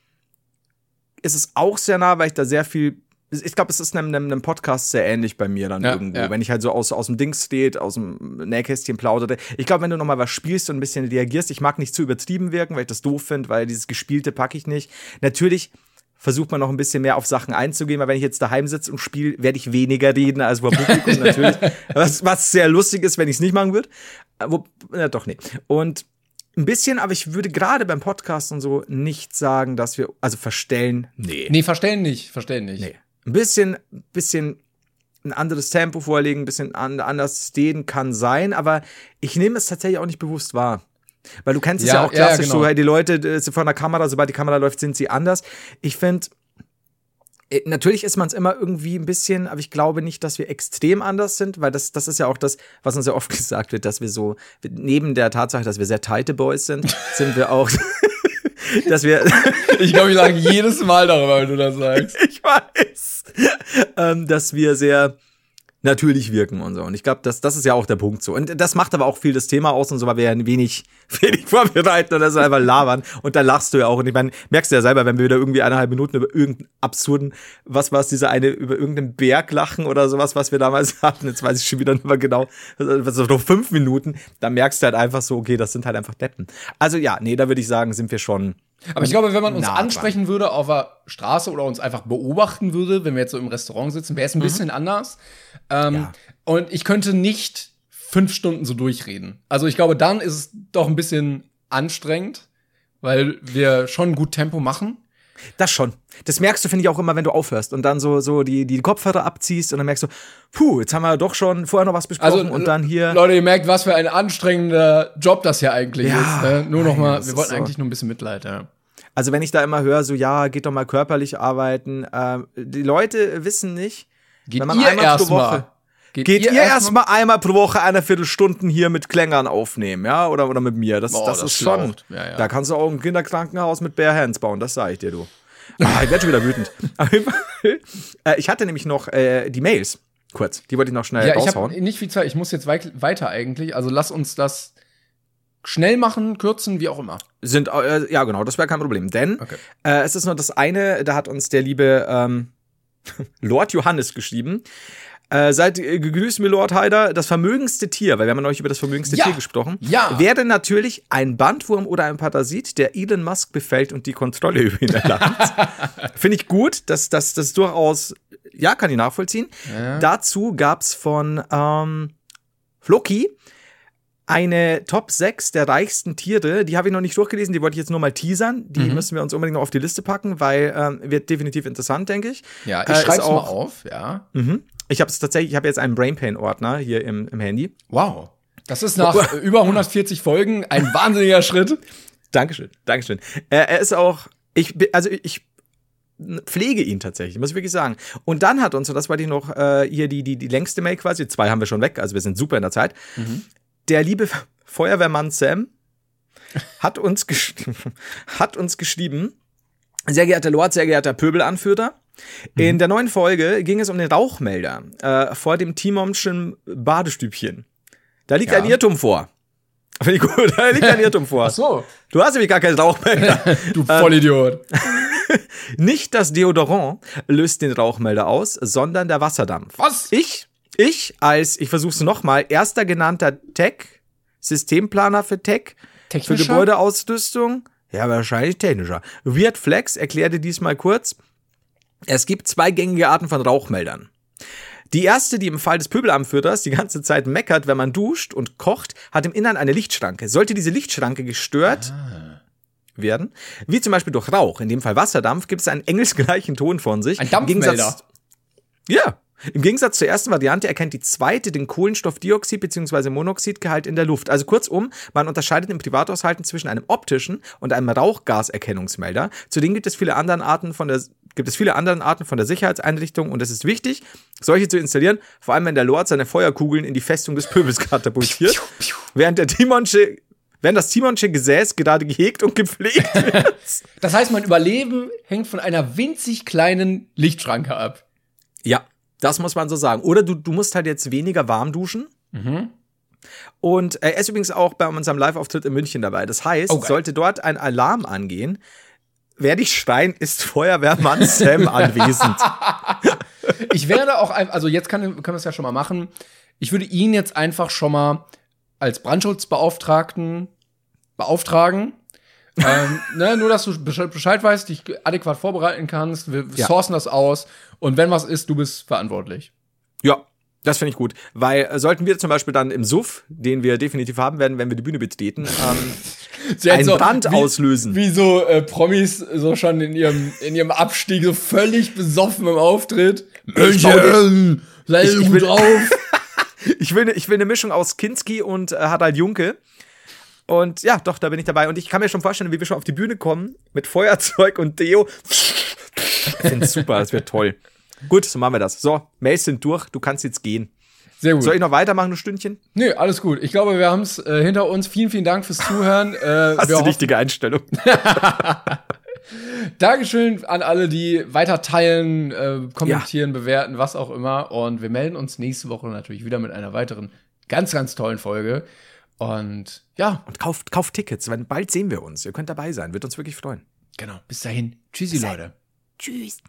ist es auch sehr nah, weil ich da sehr viel. Ich glaube, es ist einem, einem, einem Podcast sehr ähnlich bei mir dann Ja, irgendwo. ja. Wenn ich halt so aus, aus dem Dings steht, aus dem Nähkästchen plauderte. Ich glaube, wenn du noch mal was spielst und ein bisschen reagierst, ich mag nicht zu übertrieben wirken, weil ich das doof finde, weil dieses Gespielte packe ich nicht. Natürlich versucht man noch ein bisschen mehr auf Sachen einzugehen, weil wenn ich jetzt daheim sitze und spiele, werde ich weniger reden als vor Publikum natürlich. Was, was sehr lustig ist, wenn ich es nicht machen würde. Äh, Wo, ja, doch, nee. Und ein bisschen, aber ich würde gerade beim Podcast und so nicht sagen, dass wir, also verstellen, nee. Nee, verstehen nicht, verstehen nicht. Nee. Ein bisschen, bisschen ein anderes Tempo vorlegen, ein bisschen an, anders stehen kann sein, aber ich nehme es tatsächlich auch nicht bewusst wahr. Weil du kennst es Ja, auch ja, ja, klassisch genau. so, hey, die Leute äh, sind vor der Kamera, sobald die Kamera läuft, sind sie anders. Ich finde, äh, Natürlich ist man es immer irgendwie ein bisschen, aber ich glaube nicht, dass wir extrem anders sind, weil das, das ist ja auch das, was uns ja oft gesagt wird, dass wir so, neben der Tatsache, dass wir sehr tighte Boys sind, sind wir auch, dass wir, Ich glaube, ich sage jedes Mal darüber, wenn du das sagst. ich weiß, ähm, dass wir sehr natürlich wirken und so. Und ich glaube, das, das ist ja auch der Punkt so. Und das macht aber auch viel das Thema aus und so, weil wir ja ein wenig, wenig vorbereiten und das ist einfach labern. Und da lachst du ja auch. Und ich meine, merkst du ja selber, wenn wir wieder irgendwie eineinhalb Minuten über irgendeinen absurden, was war es, diese eine, über irgendeinen Berg lachen oder sowas, was wir damals hatten. Jetzt weiß ich schon wieder nicht mehr genau. Was noch fünf Minuten. Da merkst du halt einfach so, okay, das sind halt einfach Deppen. Also ja, nee, da würde ich sagen, sind wir schon. Aber ich glaube, wenn man uns Nah dran. ansprechen würde auf der Straße oder uns einfach beobachten würde, wenn wir jetzt so im Restaurant sitzen, wäre es ein bisschen anders. Ähm, Ja. Und ich könnte nicht fünf Stunden so durchreden. Also ich glaube, dann ist es doch ein bisschen anstrengend, weil wir schon gut Tempo machen. Das schon. Das merkst du, finde ich, auch immer, wenn du aufhörst und dann so, so die, die Kopfhörer abziehst und dann merkst du, puh, jetzt haben wir doch schon vorher noch was besprochen Also und dann hier. Leute, ihr merkt, was für ein anstrengender Job das hier eigentlich Ja, ist. Ne? Nur noch nein, mal, das wir wollten so. eigentlich nur ein bisschen Mitleid. Ja. Also wenn ich da immer höre, so ja, geht doch mal körperlich arbeiten. Ähm, die Leute wissen nicht, Geht wenn man ihr einmal pro erst Woche. mal. Geht, ihr erstmal einmal pro Woche eine Viertelstunde hier mit Klängern aufnehmen, ja? Oder, oder mit mir. Das, Boah, das, das ist schon. Ja, ja. Da kannst du auch ein Kinderkrankenhaus mit Bare Hands bauen, das sage ich dir, du. Ah, ich werde schon wieder wütend. Äh, ich hatte nämlich noch äh, die Mails. Kurz, die wollte ich noch schnell Ja, ich raushauen. habe nicht viel Zeit. Ich muss jetzt weit, weiter eigentlich. Also lass uns das schnell machen, kürzen, wie auch immer. sind, äh, ja genau, das wäre kein Problem. Denn Okay. äh, es ist nur das eine, da hat uns der liebe ähm, Lord Johannes geschrieben. Äh, seid äh, gegrüßt, Milord Haider. Das vermögendste Tier, weil wir haben ja neulich über das vermögendste Ja. Tier gesprochen, Ja. wäre natürlich ein Bandwurm oder ein Parasit, der Elon Musk befällt und die Kontrolle über ihn erlangt. Finde ich gut, dass das das durchaus, ja, kann ich nachvollziehen. Dazu gab's von ähm, Floki eine Top 6 der reichsten Tiere. Die habe ich noch nicht durchgelesen, die wollte ich jetzt nur mal teasern. Die Mhm. müssen wir uns unbedingt noch auf die Liste packen, weil ähm, wird definitiv interessant, denke ich. Ja, ich Äh, ist schreib's mal auch- auf, ja. Mhm. Ich habe es tatsächlich, ich habe jetzt einen Brainpain-Ordner hier im, im Handy. Wow. Das ist nach äh, über 140 Folgen ein wahnsinniger Schritt. Dankeschön, Dankeschön. Er, er ist auch, ich, bin- also ich pflege ihn tatsächlich, muss ich wirklich sagen. Und dann hat uns, und das war die noch äh, hier die, die, die längste Mail quasi, zwei haben wir schon weg, also wir sind super in der Zeit. Der liebe Feuerwehrmann Sam hat uns, hat uns geschrieben, sehr geehrter Lord, sehr geehrter Pöbelanführer, in der neuen Folge ging es um den Rauchmelder äh, vor dem Timomschen Badestübchen. Da liegt Ja. ein Irrtum vor. Finde ich gut, da liegt ein Irrtum vor. so. Du hast nämlich gar keinen Rauchmelder. Du Vollidiot. Nicht das Deodorant löst den Rauchmelder aus, sondern der Wasserdampf. Was? Ich, ich als, ich versuch's nochmal, erster genannter Tech, Systemplaner für Tech, für? Gebäudeausrüstung, ja, wahrscheinlich technischer. Weird Flex erklärte diesmal kurz, es gibt zwei gängige Arten von Rauchmeldern. Die erste, die im Fall des Pöbelanführers die ganze Zeit meckert, wenn man duscht und kocht, hat im Innern eine Lichtschranke. Sollte diese Lichtschranke gestört werden, wie zum Beispiel durch Rauch, in dem Fall Wasserdampf, gibt es einen engelsgleichen Ton von sich. Ein Im Dampfmelder. Gegensatz- ja. Im Gegensatz zur ersten Variante erkennt die zweite den Kohlenstoffdioxid bzw. Monoxidgehalt in der Luft. Also kurzum, man unterscheidet im Privathaushalten zwischen einem optischen und einem Rauchgaserkennungsmelder. Zudem gibt es viele andere Arten von der gibt es viele andere Arten von der Sicherheitseinrichtung und es ist wichtig, solche zu installieren, vor allem wenn der Lord seine Feuerkugeln in die Festung des Pöbels katapultiert, während der Timonsche während das Timonsche Gesäß gerade gehegt und gepflegt wird. Das heißt, mein Überleben hängt von einer winzig kleinen Lichtschranke ab. Ja, das muss man so sagen. Oder du, du musst halt jetzt weniger warm duschen. Und äh, er ist übrigens auch bei unserem Live-Auftritt in München dabei. Das heißt, Oh, geil. sollte dort ein Alarm angehen, werde ich schreien, ist Feuerwehrmann Sam anwesend. Ich werde auch, ein, also jetzt kann, können wir es ja schon mal machen. Ich würde ihn jetzt einfach schon mal als Brandschutzbeauftragten beauftragen. Ähm, ne, nur, dass du Bescheid weißt, dich adäquat vorbereiten kannst. Wir Ja. sourcen das aus. Und wenn was ist, du bist verantwortlich. Ja, das finde ich gut. Weil äh, sollten wir zum Beispiel dann im Suff, den wir definitiv haben werden, wenn wir die Bühne betreten, ähm, einen Brand wie, auslösen. Wie so äh, Promis so schon in ihrem, in ihrem Abstieg so völlig besoffen im Auftritt. München, sei gut will- drauf. Ich will, ne- ich will eine Mischung aus Kinski und äh, Harald Junke. Und ja, doch, da bin ich dabei. Und ich kann mir schon vorstellen, wie wir schon auf die Bühne kommen mit Feuerzeug und Deo. Ich finde super, das wird toll. Gut, so machen wir das. So, Mails sind durch, du kannst jetzt gehen. Sehr gut. Soll ich noch weitermachen, ein Stündchen? Nö, alles gut. Ich glaube, wir haben es äh, hinter uns. Vielen, vielen Dank fürs Zuhören. Äh, Hast wir du die richtige Einstellung? Dankeschön an alle, die weiter teilen, äh, kommentieren, bewerten, was auch immer. Und wir melden uns nächste Woche natürlich wieder mit einer weiteren ganz, ganz tollen Folge. Und ja, Und kauft, kauft Tickets, weil bald sehen wir uns. Ihr könnt dabei sein, wird uns wirklich freuen. genau. Bis dahin. Tschüssi, Leute. Tschüss.